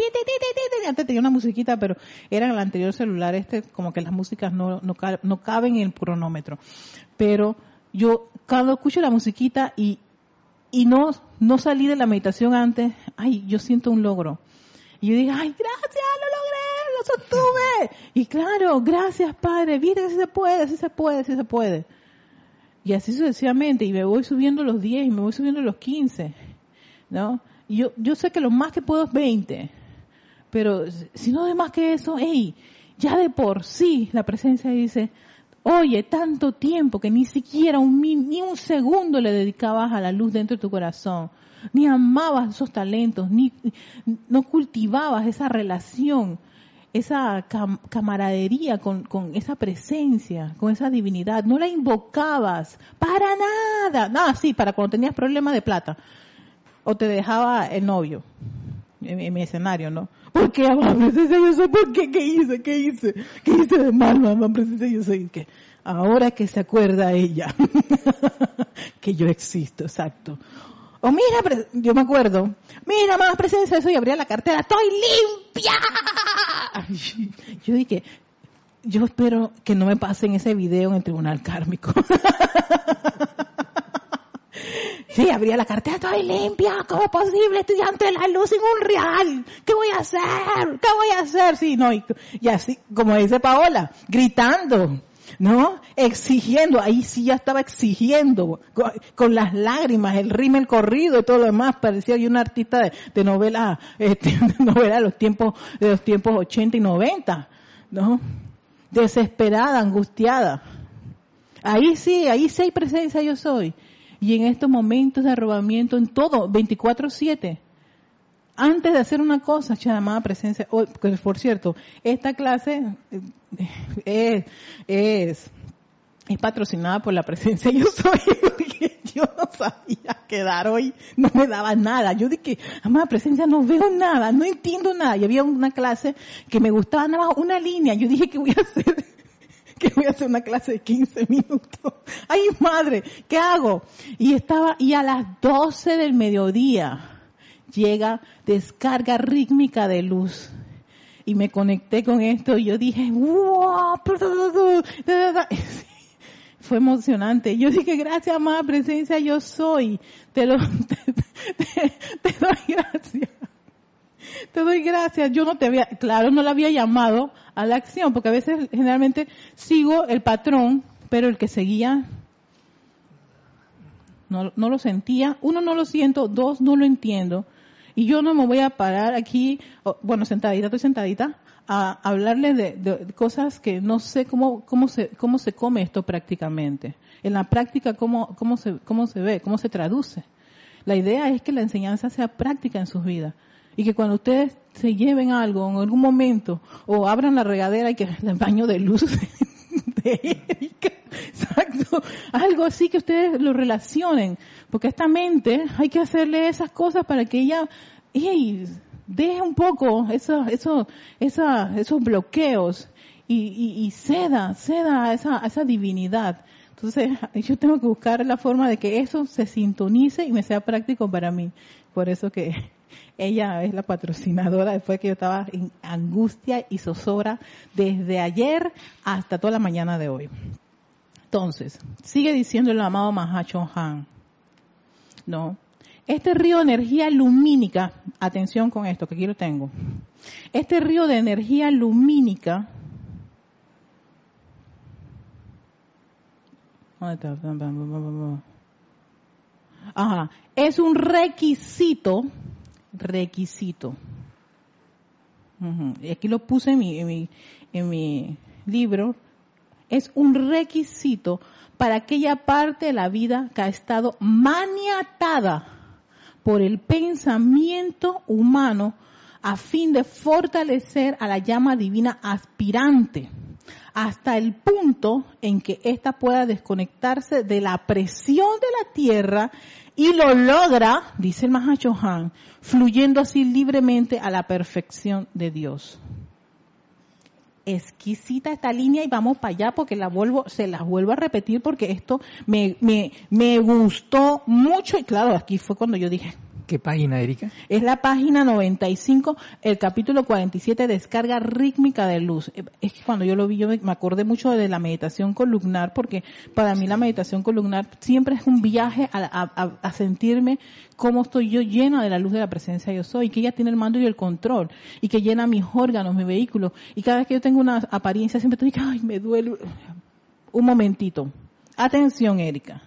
antes tenía una musiquita, pero era en el anterior celular, este como que las músicas no, no, no caben en el cronómetro, pero yo cuando escucho la musiquita y, y no, no salí de la meditación antes, ay, yo siento un logro. Y yo digo, ay, gracias, lo logré, lo sostuve. Y claro, gracias Padre, viste que se puede, sí se puede, sí se puede. Y así sucesivamente, y me voy subiendo los 10 y me voy subiendo los 15, ¿no? Y yo, yo sé que lo más que puedo es 20, pero si no de más que eso, hey, ya de por sí la presencia dice, Oye, tanto tiempo que ni siquiera un, ni un segundo le dedicabas a la luz dentro de tu corazón, ni amabas esos talentos, ni no cultivabas esa relación, esa camaradería con, con, esa presencia, con esa divinidad, no la invocabas para nada, nada, sí, para cuando tenías problemas de plata, o te dejaba el novio, en, mi escenario, ¿no? ¿Por qué, mamá presencia yo soy? ¿Por qué? ¿Qué hice? ¿Qué hice? ¿Qué hice de mal, mamá presencia yo soy? ¿Qué? Ahora que se acuerda ella que yo existo, exacto. O mira, yo me acuerdo, mira, mamá presencia, eso y abría la cartera, estoy limpia. Yo dije, yo espero que no me pasen ese video en el tribunal kármico. Sí, abría la cartera, estoy limpia, ¿cómo es posible? Estudiante de la luz sin un real. ¿Qué voy a hacer? ¿Qué voy a hacer? Sí, no, y, así, como dice Paola, gritando, ¿no? Exigiendo, ahí sí ya estaba exigiendo, con, las lágrimas, el rímel corrido y todo lo demás, parecía yo una artista de, de novela, este, de novela de los tiempos, de los tiempos 80 y 90, ¿no? Desesperada, angustiada. Ahí sí, ahí sí hay presencia yo soy y en estos momentos de arrobamiento en todo, 24/7. Antes de hacer una cosa, llamada presencia, pues, por cierto, esta clase eh, es, es, patrocinada por la presencia yo soy, porque yo no sabía quedar hoy, no me daba nada. Yo dije, amada presencia, no veo nada, no entiendo nada. Y había una clase que me gustaba nada una línea. Yo dije, ¿qué voy a hacer? que voy a hacer una clase de 15 minutos. Ay, madre, ¿qué hago? Y estaba, y a las 12 del mediodía llega descarga rítmica de luz. Y me conecté con esto y yo dije, wow, fue emocionante. Yo dije, gracias, amada presencia, yo soy. Te, lo, te, doy gracias. Te doy gracias. Yo no te había, claro, no la había llamado a la acción, porque a veces generalmente sigo el patrón, pero el que seguía no, no lo sentía. Uno, no lo siento. Dos, no lo entiendo. Y yo no me voy a parar aquí, bueno, sentadita, estoy sentadita, a hablarles de, cosas que no sé cómo, cómo, se, cómo se come esto prácticamente. En la práctica, cómo, cómo, se, cómo se ve, cómo se traduce. La idea es que la enseñanza sea práctica en sus vidas. Y que cuando ustedes se lleven algo en algún momento, o abran la regadera y que el baño de luz exacto, algo así que ustedes lo relacionen, porque esta mente hay que hacerle esas cosas para que ella, deje un poco esos, esos, esos bloqueos y, y, ceda, ceda a esa, esa divinidad. Entonces, yo tengo que buscar la forma de que eso se sintonice y me sea práctico para mí. Por eso que ella es la patrocinadora después que yo estaba en angustia y zozobra desde ayer hasta toda la mañana de hoy. Entonces, sigue diciendo el amado Mahacho Han. No, este río de energía lumínica, atención con esto, que aquí lo tengo. Este río de energía lumínica, Ajá, es un requisito, requisito. Y aquí lo puse en mi, en mi, en mi libro, es un requisito para aquella parte de la vida que ha estado maniatada por el pensamiento humano a fin de fortalecer a la llama divina aspirante hasta el punto en que ésta pueda desconectarse de la presión de la tierra y lo logra, dice el Mahachohan, fluyendo así libremente a la perfección de Dios. Exquisita esta línea y vamos para allá porque la vuelvo, se las vuelvo a repetir porque esto me, me, me gustó mucho y claro, aquí fue cuando yo dije, ¿Qué página, Erika? Es la página 95, el capítulo 47, descarga rítmica de luz. Es que cuando yo lo vi, yo me acordé mucho de la meditación columnar, porque para mí la meditación columnar siempre es un viaje a, sentirme cómo estoy yo llena de la luz de la presencia yo soy, que ella tiene el mando y el control, y que llena mis órganos, mi vehículo. Y cada vez que yo tengo una apariencia, siempre estoy, ay, me duele. Un momentito. Atención, Erika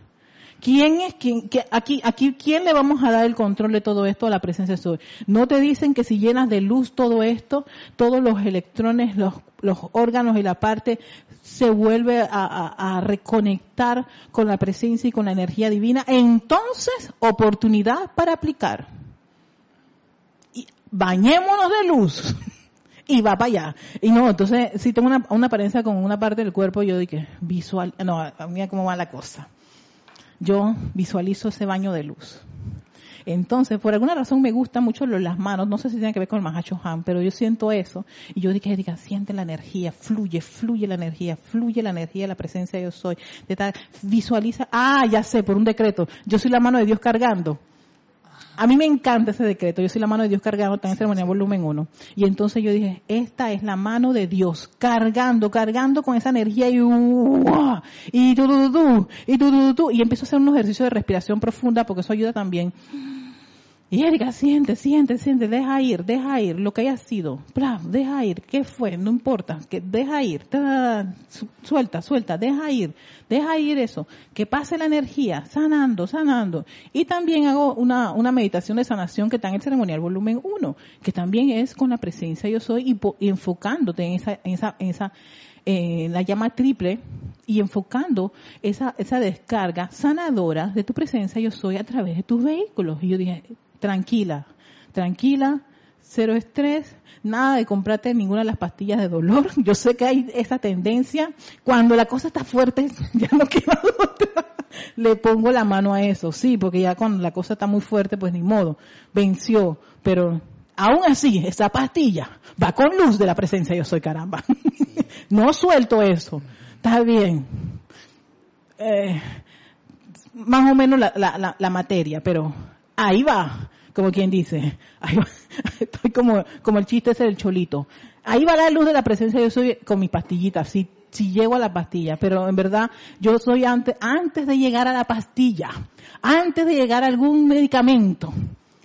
¿Quién es quien, aquí, aquí, quién le vamos a dar el control de todo esto a la presencia de? No te dicen que si llenas de luz todo esto, todos los electrones, los, los órganos y la parte se vuelve a, a, reconectar con la presencia y con la energía divina. Entonces, oportunidad para aplicar. Y bañémonos de luz. y va para allá. Y no, entonces, si tengo una, una apariencia con una parte del cuerpo, yo dije, visual, no, mira cómo va la cosa yo visualizo ese baño de luz. Entonces, por alguna razón me gustan mucho las manos, no sé si tiene que ver con el Mahacho Han, pero yo siento eso. Y yo dije, diga, siente la energía, fluye, fluye la energía, fluye la energía, la presencia de yo soy. De tal, visualiza, ah, ya sé, por un decreto, yo soy la mano de Dios cargando. A mí me encanta ese decreto. Yo soy la mano de Dios cargando, también ceremonia volumen 1. Y entonces yo dije, esta es la mano de Dios cargando, cargando con esa energía y y tu, y tu, y empiezo a hacer un ejercicio de respiración profunda porque eso ayuda también. Y Erika, siente, siente, siente, deja ir, deja ir lo que haya sido. deja ir, ¿qué fue? No importa, que deja ir. suelta, suelta, deja ir, deja ir eso. Que pase la energía, sanando, sanando. Y también hago una, una meditación de sanación que está en el ceremonial volumen 1, que también es con la presencia yo soy y, enfocándote en esa, en esa, en esa, eh, la llama triple y enfocando esa, esa descarga sanadora de tu presencia yo soy a través de tus vehículos. Y yo dije, tranquila, tranquila, cero estrés, nada de comprarte ninguna de las pastillas de dolor. Yo sé que hay esa tendencia, cuando la cosa está fuerte, ya no queda otra. Le pongo la mano a eso, sí, porque ya cuando la cosa está muy fuerte, pues ni modo, venció, pero aún así, esa pastilla va con luz de la presencia, yo soy caramba. no suelto eso, está bien. Eh, más o menos la, la, la materia, pero ahí va, como quien dice, ahí va, estoy como, como el chiste ese del cholito. Ahí va la luz de la presencia, yo soy con mis pastillitas, sí, si llego a la pastilla, pero en verdad yo soy antes, antes de llegar a la pastilla, antes de llegar a algún medicamento,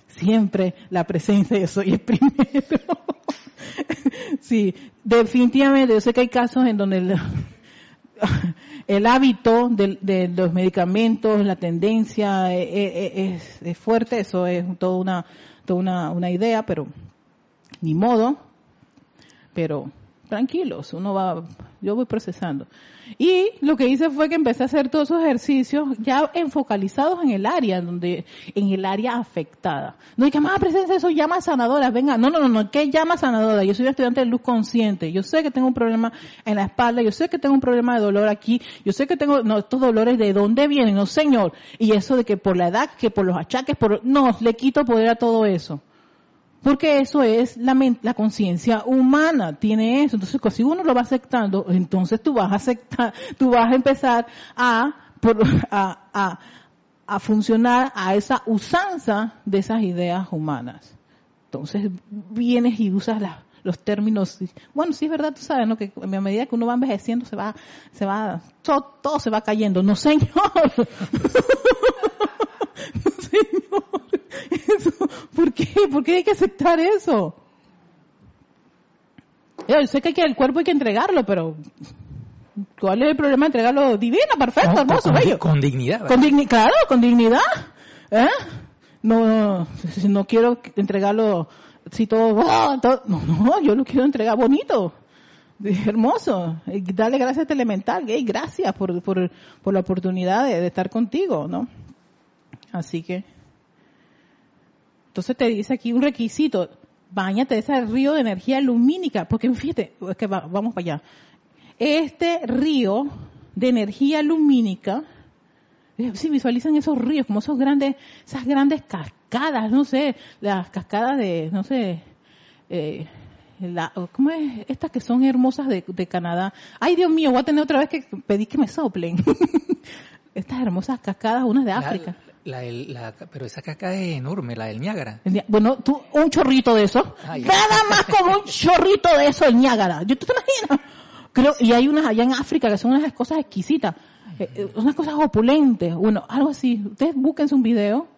siempre la presencia de soy es primero. sí, definitivamente, yo sé que hay casos en donde el, el hábito de, los medicamentos, la tendencia eh, eh, es, fuerte, eso es toda una, toda una, una idea, pero ni modo, pero tranquilos, uno va, yo voy procesando. Y lo que hice fue que empecé a hacer todos esos ejercicios ya enfocalizados en el área, donde, en el área afectada. No hay que más presencia, eso llama sanadora, venga, no, no, no, no, ¿qué llama sanadora? Yo soy estudiante de luz consciente, yo sé que tengo un problema en la espalda, yo sé que tengo un problema de dolor aquí, yo sé que tengo, no, estos dolores de dónde vienen, no señor, y eso de que por la edad, que por los achaques, por, no, le quito poder a todo eso. Porque eso es la, la conciencia humana, tiene eso. Entonces, si uno lo va aceptando, entonces tú vas a aceptar, tú vas a empezar a, a, a, funcionar a esa usanza de esas ideas humanas. Entonces, vienes y usas los términos. Bueno, sí es verdad, tú sabes, ¿no? Que a medida que uno va envejeciendo se va, se va, todo, todo se va cayendo. No, señor. no, señor. ¿Por qué? ¿Por qué hay que aceptar eso? Yo sé que, hay que el cuerpo hay que entregarlo, pero ¿cuál es el problema de entregarlo divino, perfecto, hermoso, con, bello? Con dignidad. Con claro, con dignidad. ¿Eh? No, no quiero entregarlo si oh, todo, no, no, yo lo quiero entregar bonito, hermoso. Dale gracias a este elemental, gay, gracias por, por, por la oportunidad de estar contigo, ¿no? Así que entonces te dice aquí un requisito, bañate de ese río de energía lumínica, porque fíjate, es que vamos para allá. Este río de energía lumínica, eh, si visualizan esos ríos, como esos grandes, esas grandes cascadas, no sé, las cascadas de, no sé, eh, la, ¿cómo es? Estas que son hermosas de, de, Canadá. Ay, Dios mío, voy a tener otra vez que pedir que me soplen. Estas hermosas cascadas, unas de África. La, pero esa caca es enorme, la del Niágara. Bueno, tú, un chorrito de eso. Nada más como un chorrito de eso el Niágara. ¿Yo, ¿Tú te imaginas? Creo, y hay unas allá en África que son unas cosas exquisitas. Eh, eh, unas cosas opulentes. Bueno, algo así. Ustedes búsquense un video,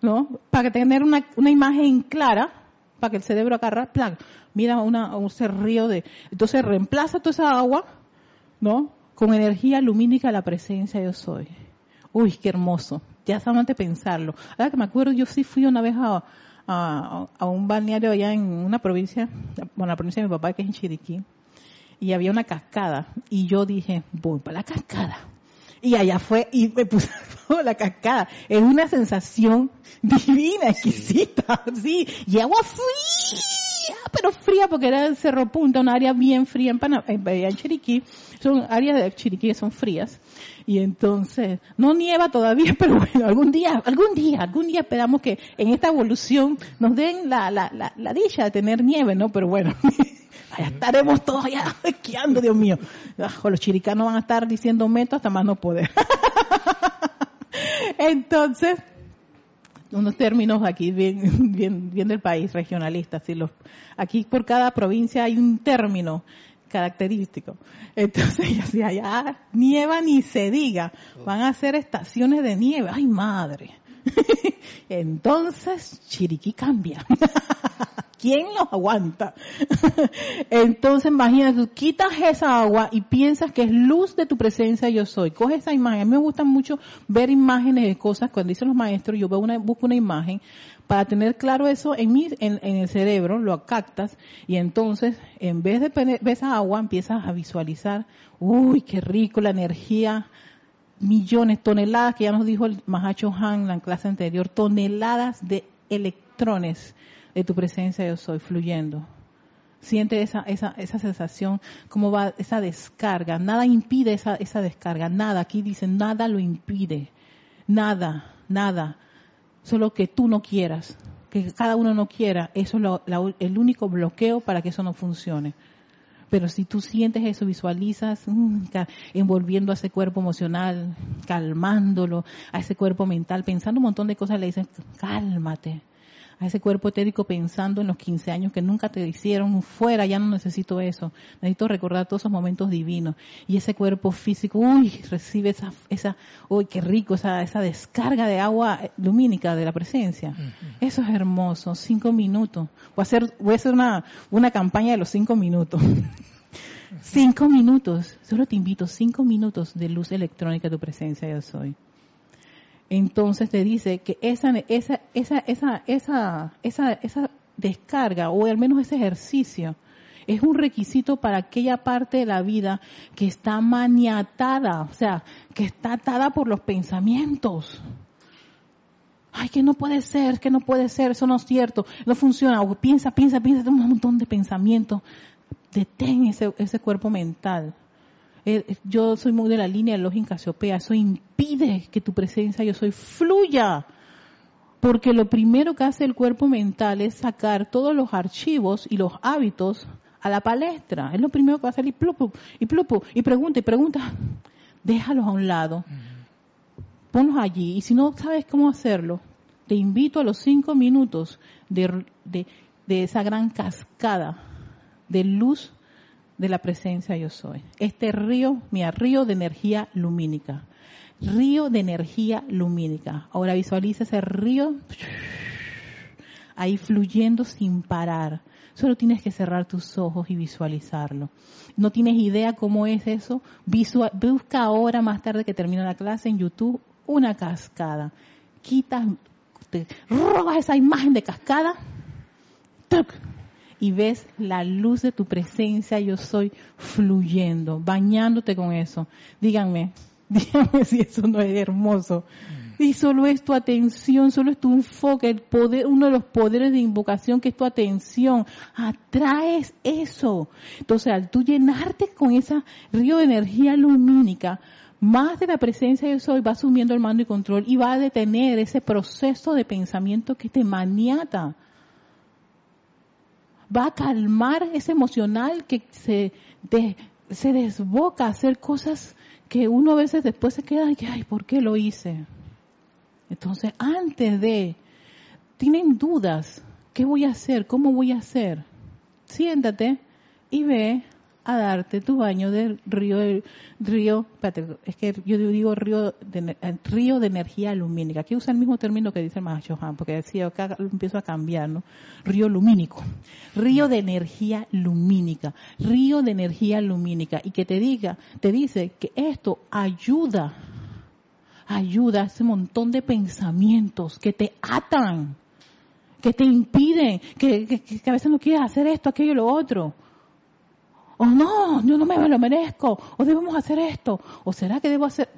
¿no? Para tener una, una imagen clara, para que el cerebro agarre, plan, mira una, un río de, entonces reemplaza toda esa agua, ¿no? Con energía lumínica la presencia yo soy. Uy, qué hermoso ya solamente pensarlo. Ahora que me acuerdo, yo sí fui una vez a, a, un balneario allá en una provincia, bueno, la provincia de mi papá, que es en Chiriquí, y había una cascada, y yo dije, voy para la cascada. Y allá fue, y me puse la cascada. Es una sensación divina, exquisita, sí, y agua fría, pero fría porque era el Cerro Punta, un área bien fría en, Panamá, en Chiriquí, son áreas de Chiriquí que son frías. Y entonces, no nieva todavía, pero bueno, algún día, algún día, algún día esperamos que en esta evolución nos den la, la, la, dicha de tener nieve, ¿no? Pero bueno, allá estaremos todos allá esquiando, Dios mío. Ah, los chiricanos van a estar diciendo meto hasta más no poder. entonces, unos términos aquí bien, bien, bien del país, regionalistas. Los, aquí por cada provincia hay un término característico. Entonces ella decía, ya nieva ni se diga, van a ser estaciones de nieve, ay madre. Entonces Chiriquí cambia. ¿Quién los aguanta? Entonces imagínate, tú quitas esa agua y piensas que es luz de tu presencia yo soy. Coge esa imagen. A mí me gusta mucho ver imágenes de cosas. Cuando dicen los maestros, yo veo una, busco una imagen para tener claro eso en, mi, en, el cerebro, lo captas y entonces en vez de ver esa agua empiezas a visualizar, uy, qué rico la energía, millones, toneladas, que ya nos dijo el Mahacho Han en la clase anterior, toneladas de electrones de tu presencia yo soy fluyendo. Siente esa, esa, esa sensación, cómo va esa descarga. Nada impide esa, esa descarga, nada. Aquí dicen, nada lo impide. Nada, nada solo que tú no quieras, que cada uno no quiera, eso es el único bloqueo para que eso no funcione. Pero si tú sientes eso, visualizas mm, envolviendo a ese cuerpo emocional, calmándolo, a ese cuerpo mental, pensando un montón de cosas, le dicen, cálmate, a ese cuerpo etérico pensando en los 15 años que nunca te hicieron, fuera, ya no necesito eso, necesito recordar todos esos momentos divinos. Y ese cuerpo físico, uy, recibe esa, esa uy, qué rico, esa, esa descarga de agua lumínica de la presencia. Eso es hermoso, cinco minutos. Voy a hacer, voy a hacer una, una campaña de los cinco minutos. cinco minutos, solo te invito, cinco minutos de luz electrónica de tu presencia yo soy entonces te dice que esa, esa, esa, esa, esa, esa, esa descarga o al menos ese ejercicio es un requisito para aquella parte de la vida que está maniatada, o sea, que está atada por los pensamientos. Ay, que no puede ser, que no puede ser, eso no es cierto, no funciona. O piensa, piensa, piensa, un montón de pensamientos. Detén ese, ese cuerpo mental eh, yo soy muy de la línea de lógica Casiopea, eso impide que tu presencia yo soy fluya. Porque lo primero que hace el cuerpo mental es sacar todos los archivos y los hábitos a la palestra. Es lo primero que va a salir plupu, y plupu, y pregunta, y pregunta. Déjalos a un lado. Ponlos allí. Y si no sabes cómo hacerlo, te invito a los cinco minutos de, de, de esa gran cascada de luz de la presencia yo soy. Este río, mira, río de energía lumínica. Río de energía lumínica. Ahora visualiza ese río ahí fluyendo sin parar. Solo tienes que cerrar tus ojos y visualizarlo. ¿No tienes idea cómo es eso? busca ahora, más tarde que termine la clase, en YouTube, una cascada. Quitas, te robas esa imagen de cascada y ves la luz de tu presencia, yo soy fluyendo, bañándote con eso. Díganme, díganme si eso no es hermoso. Mm. Y solo es tu atención, solo es tu enfoque, el poder, uno de los poderes de invocación que es tu atención. Atraes eso. Entonces, al tú llenarte con ese río de energía lumínica, más de la presencia de yo soy va asumiendo el mando y control y va a detener ese proceso de pensamiento que te maniata va a calmar ese emocional que se, se desboca a hacer cosas que uno a veces después se queda, ay, ¿por qué lo hice? Entonces, antes de, tienen dudas, ¿qué voy a hacer? ¿Cómo voy a hacer? Siéntate y ve a darte tu baño del río, río, espérate, es que yo digo río de, río de energía lumínica. Aquí usa el mismo término que dice el Johan, porque decía, acá empiezo a cambiar, ¿no? Río lumínico, río de energía lumínica, río de energía lumínica, y que te diga, te dice que esto ayuda, ayuda a ese montón de pensamientos que te atan, que te impiden, que, que a veces no quieres hacer esto, aquello, lo otro o no, yo no me lo merezco, o debemos hacer esto, o será que debo hacer.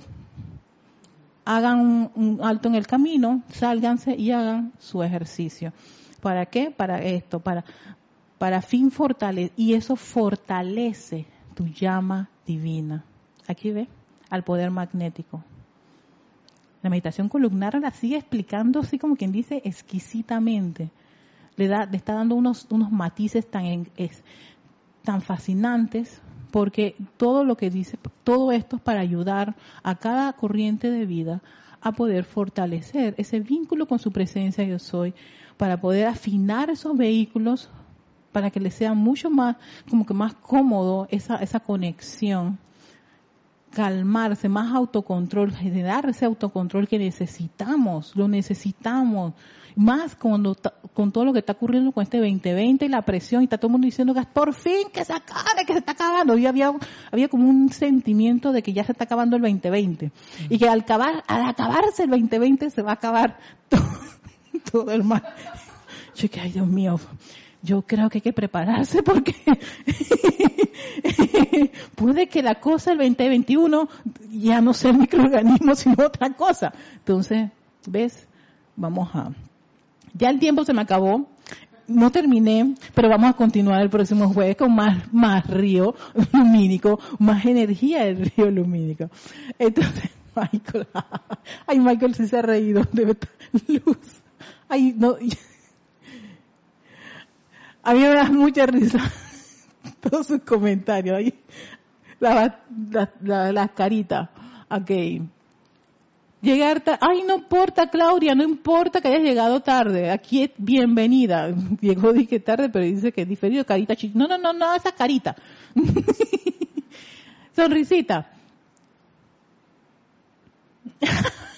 Hagan un alto en el camino, sálganse y hagan su ejercicio. ¿Para qué? Para esto, para, para fin fortalecer, y eso fortalece tu llama divina. Aquí ve, al poder magnético. La meditación columnar la sigue explicando así como quien dice exquisitamente. Le, da, está dando unos, unos matices tan, es, tan fascinantes porque todo lo que dice, todo esto es para ayudar a cada corriente de vida a poder fortalecer ese vínculo con su presencia yo soy, para poder afinar esos vehículos, para que les sea mucho más, como que más cómodo esa, esa conexión, calmarse, más autocontrol, generar ese autocontrol que necesitamos, lo necesitamos más cuando con todo lo que está ocurriendo con este 2020 y la presión y está todo el mundo diciendo que por fin que se acabe, que se está acabando. Y había, había como un sentimiento de que ya se está acabando el 2020 y que al acabar, al acabarse el 2020 se va a acabar todo, el mal. Yo que ay Dios mío, yo creo que hay que prepararse porque puede que la cosa el 2021 ya no sea el microorganismo sino otra cosa. Entonces, ¿ves? Vamos a ya el tiempo se me acabó. No terminé, pero vamos a continuar el próximo jueves con más, más río lumínico, más energía del río lumínico. Entonces, Michael, ay Michael sí se ha reído, de luz. Ay, no. A mí me da mucha risa todos sus comentarios. Las la, la, caritas. Ok. Llegar tarde. Ay, no importa, Claudia, no importa que hayas llegado tarde. Aquí es bienvenida. Llegó, dije tarde, pero dice que es diferido, carita chica. No, no, no, no, esa carita. Sonrisita.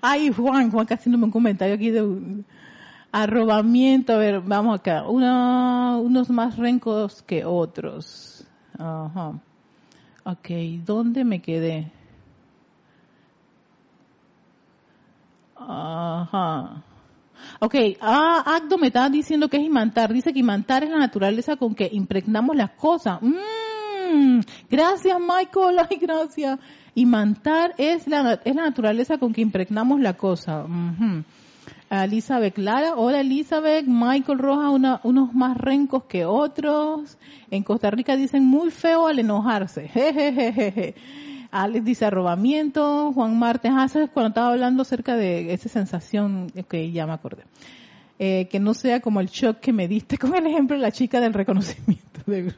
Ay, Juan, Juan casi no me un comentario aquí de arrobamiento. A ver, vamos acá. unos más rencos que otros. Ajá. Ok, ¿dónde me quedé? Ajá. Ok, ah, Agdo me está diciendo que es imantar. Dice que imantar es la naturaleza con que impregnamos las cosas. Mm, gracias, Michael. Ay, gracias. Imantar es la, es la naturaleza con que impregnamos la cosa. Elizabeth Clara, hola Elizabeth, Michael Roja, unos más rencos que otros. En Costa Rica dicen muy feo al enojarse. Jejejeje. Alex dice arrobamiento, Juan Martes, ah, cuando estaba hablando acerca de esa sensación, que ya me acordé. Eh, que no sea como el shock que me diste con el ejemplo de la chica del reconocimiento. De,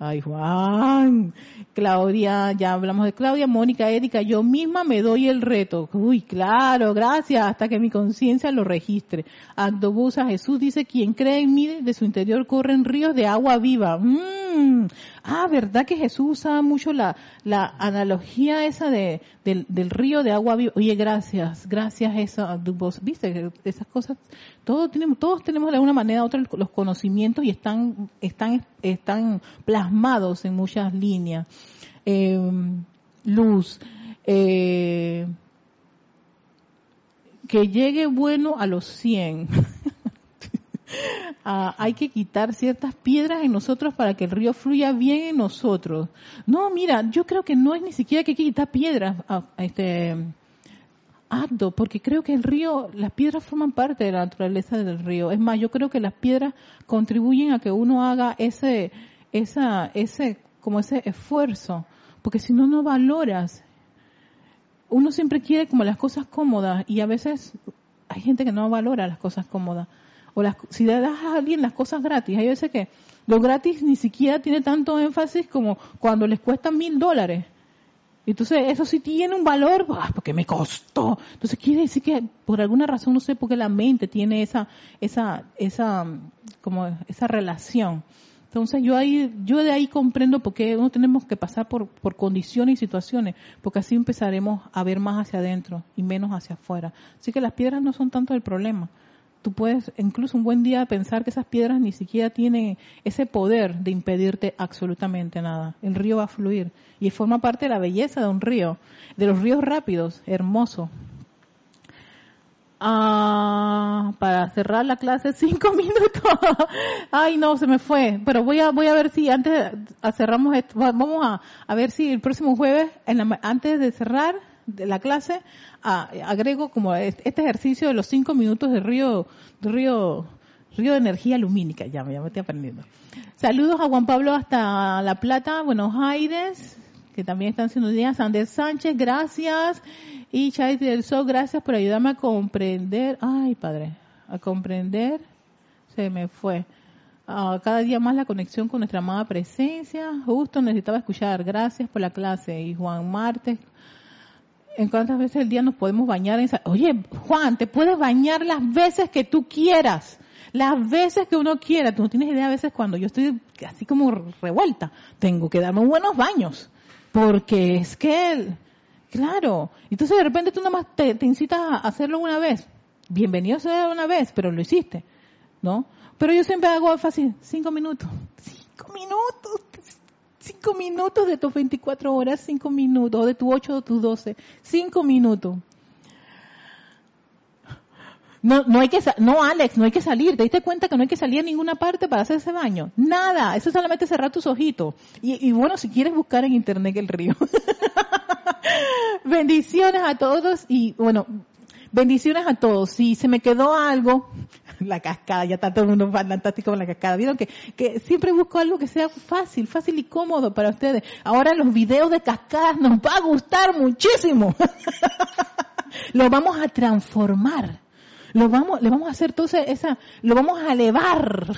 Ay, Juan. Claudia, ya hablamos de Claudia, Mónica, Erika, yo misma me doy el reto. Uy, claro, gracias, hasta que mi conciencia lo registre. Agdobusa, Jesús dice, quien cree en mí, de su interior corren ríos de agua viva. Mm. Ah, ¿verdad que Jesús usaba mucho la, la analogía esa de, del, del río de agua viva? Oye, gracias, gracias eso, viste, esas cosas, todos tenemos, todos tenemos de alguna manera u otra los conocimientos y están, están, están plasmados en muchas líneas. Eh, luz, eh, que llegue bueno a los 100. Ah, hay que quitar ciertas piedras en nosotros para que el río fluya bien en nosotros. No, mira, yo creo que no es ni siquiera que hay que quitar piedras, a, este, acto, porque creo que el río, las piedras forman parte de la naturaleza del río. Es más, yo creo que las piedras contribuyen a que uno haga ese, esa, ese, como ese esfuerzo, porque si no, no valoras. Uno siempre quiere como las cosas cómodas y a veces hay gente que no valora las cosas cómodas. O las, si le das a alguien las cosas gratis, hay veces que lo gratis ni siquiera tiene tanto énfasis como cuando les cuesta mil dólares. Entonces, eso sí tiene un valor, porque me costó. Entonces, quiere decir que por alguna razón, no sé por qué la mente tiene esa, esa, esa, como esa relación. Entonces yo ahí, yo de ahí comprendo por qué no tenemos que pasar por, por condiciones y situaciones, porque así empezaremos a ver más hacia adentro y menos hacia afuera. Así que las piedras no son tanto el problema. Tú puedes incluso un buen día pensar que esas piedras ni siquiera tienen ese poder de impedirte absolutamente nada. El río va a fluir y forma parte de la belleza de un río, de los ríos rápidos, hermoso. Ah, para cerrar la clase cinco minutos. Ay, no, se me fue. Pero voy a voy a ver si antes cerramos esto, vamos a, a ver si el próximo jueves, en antes de cerrar de la clase, agrego como este ejercicio de los cinco minutos de río, río, río de energía lumínica. Ya, ya me estoy aprendiendo. Saludos a Juan Pablo hasta La Plata, Buenos Aires, que también están haciendo días. Andrés Sánchez, gracias. Y Chay del Sol, gracias por ayudarme a comprender. Ay, padre, a comprender. Se me fue. cada día más la conexión con nuestra amada presencia. Justo necesitaba escuchar. Gracias por la clase. Y Juan Martes. ¿En cuántas veces al día nos podemos bañar? Oye, Juan, te puedes bañar las veces que tú quieras. Las veces que uno quiera. Tú no tienes idea a veces cuando yo estoy así como revuelta. Tengo que darme buenos baños. Porque es que Claro. Entonces de repente tú nada más te, incitas a hacerlo una vez. Bienvenido sea una vez, pero lo hiciste. ¿No? Pero yo siempre hago fácil, cinco minutos. Cinco minutos. Cinco minutos de tus 24 horas, cinco minutos. O de tu 8 o tu 12. Cinco minutos. No, no hay que, no Alex, no hay que salir. ¿Te diste cuenta que no hay que salir a ninguna parte para hacer ese baño? Nada. Eso es solamente cerrar tus ojitos. Y, y bueno, si quieres buscar en internet el río. bendiciones a todos y bueno, bendiciones a todos. Si se me quedó algo, la cascada, ya está todo el mundo fantástico con la cascada. Vieron que, que siempre busco algo que sea fácil, fácil y cómodo para ustedes. Ahora los videos de cascadas nos va a gustar muchísimo. lo vamos a transformar. Lo vamos, le vamos a hacer entonces esa, lo vamos a elevar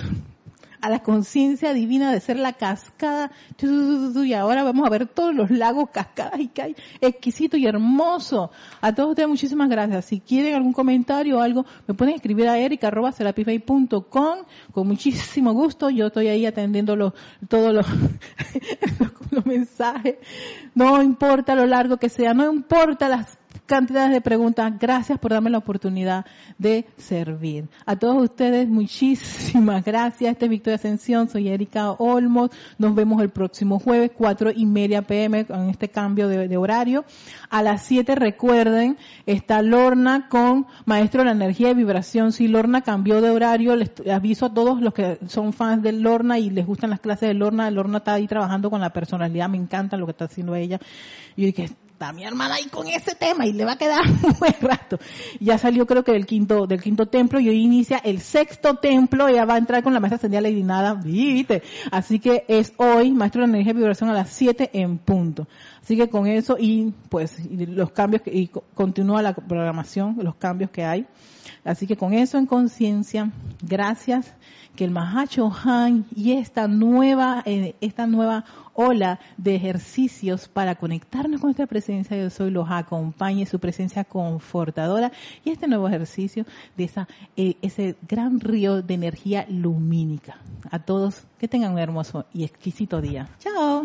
a la conciencia divina de ser la cascada. Y ahora vamos a ver todos los lagos, cascadas y que hay exquisito y hermoso. A todos ustedes muchísimas gracias. Si quieren algún comentario o algo, me pueden escribir a erica.com con muchísimo gusto. Yo estoy ahí atendiendo los, todos los, los mensajes. No importa lo largo que sea, no importa las cantidades de preguntas. Gracias por darme la oportunidad de servir. A todos ustedes, muchísimas gracias. Este es Victoria Ascensión, soy Erika Olmos. Nos vemos el próximo jueves, cuatro y media pm, con este cambio de, horario. A las siete, recuerden, está Lorna con Maestro de la Energía y Vibración. Si Lorna cambió de horario, les aviso a todos los que son fans de Lorna y les gustan las clases de Lorna. Lorna está ahí trabajando con la personalidad, me encanta lo que está haciendo ella. Está mi hermana ahí con ese tema y le va a quedar un buen rato. Ya salió creo que del quinto, del quinto templo y hoy inicia el sexto templo, ella va a entrar con la maestra ascendida Lady Nada, ¿viste? Así que es hoy, maestro de energía y vibración a las 7 en punto. Así que con eso y pues los cambios y continúa la programación, los cambios que hay. Así que con eso en conciencia, gracias que el Mahacho Han y esta nueva, eh, esta nueva ola de ejercicios para conectarnos con nuestra presencia yo soy los acompañe, su presencia confortadora y este nuevo ejercicio de esa, eh, ese gran río de energía lumínica. A todos que tengan un hermoso y exquisito día. Chao.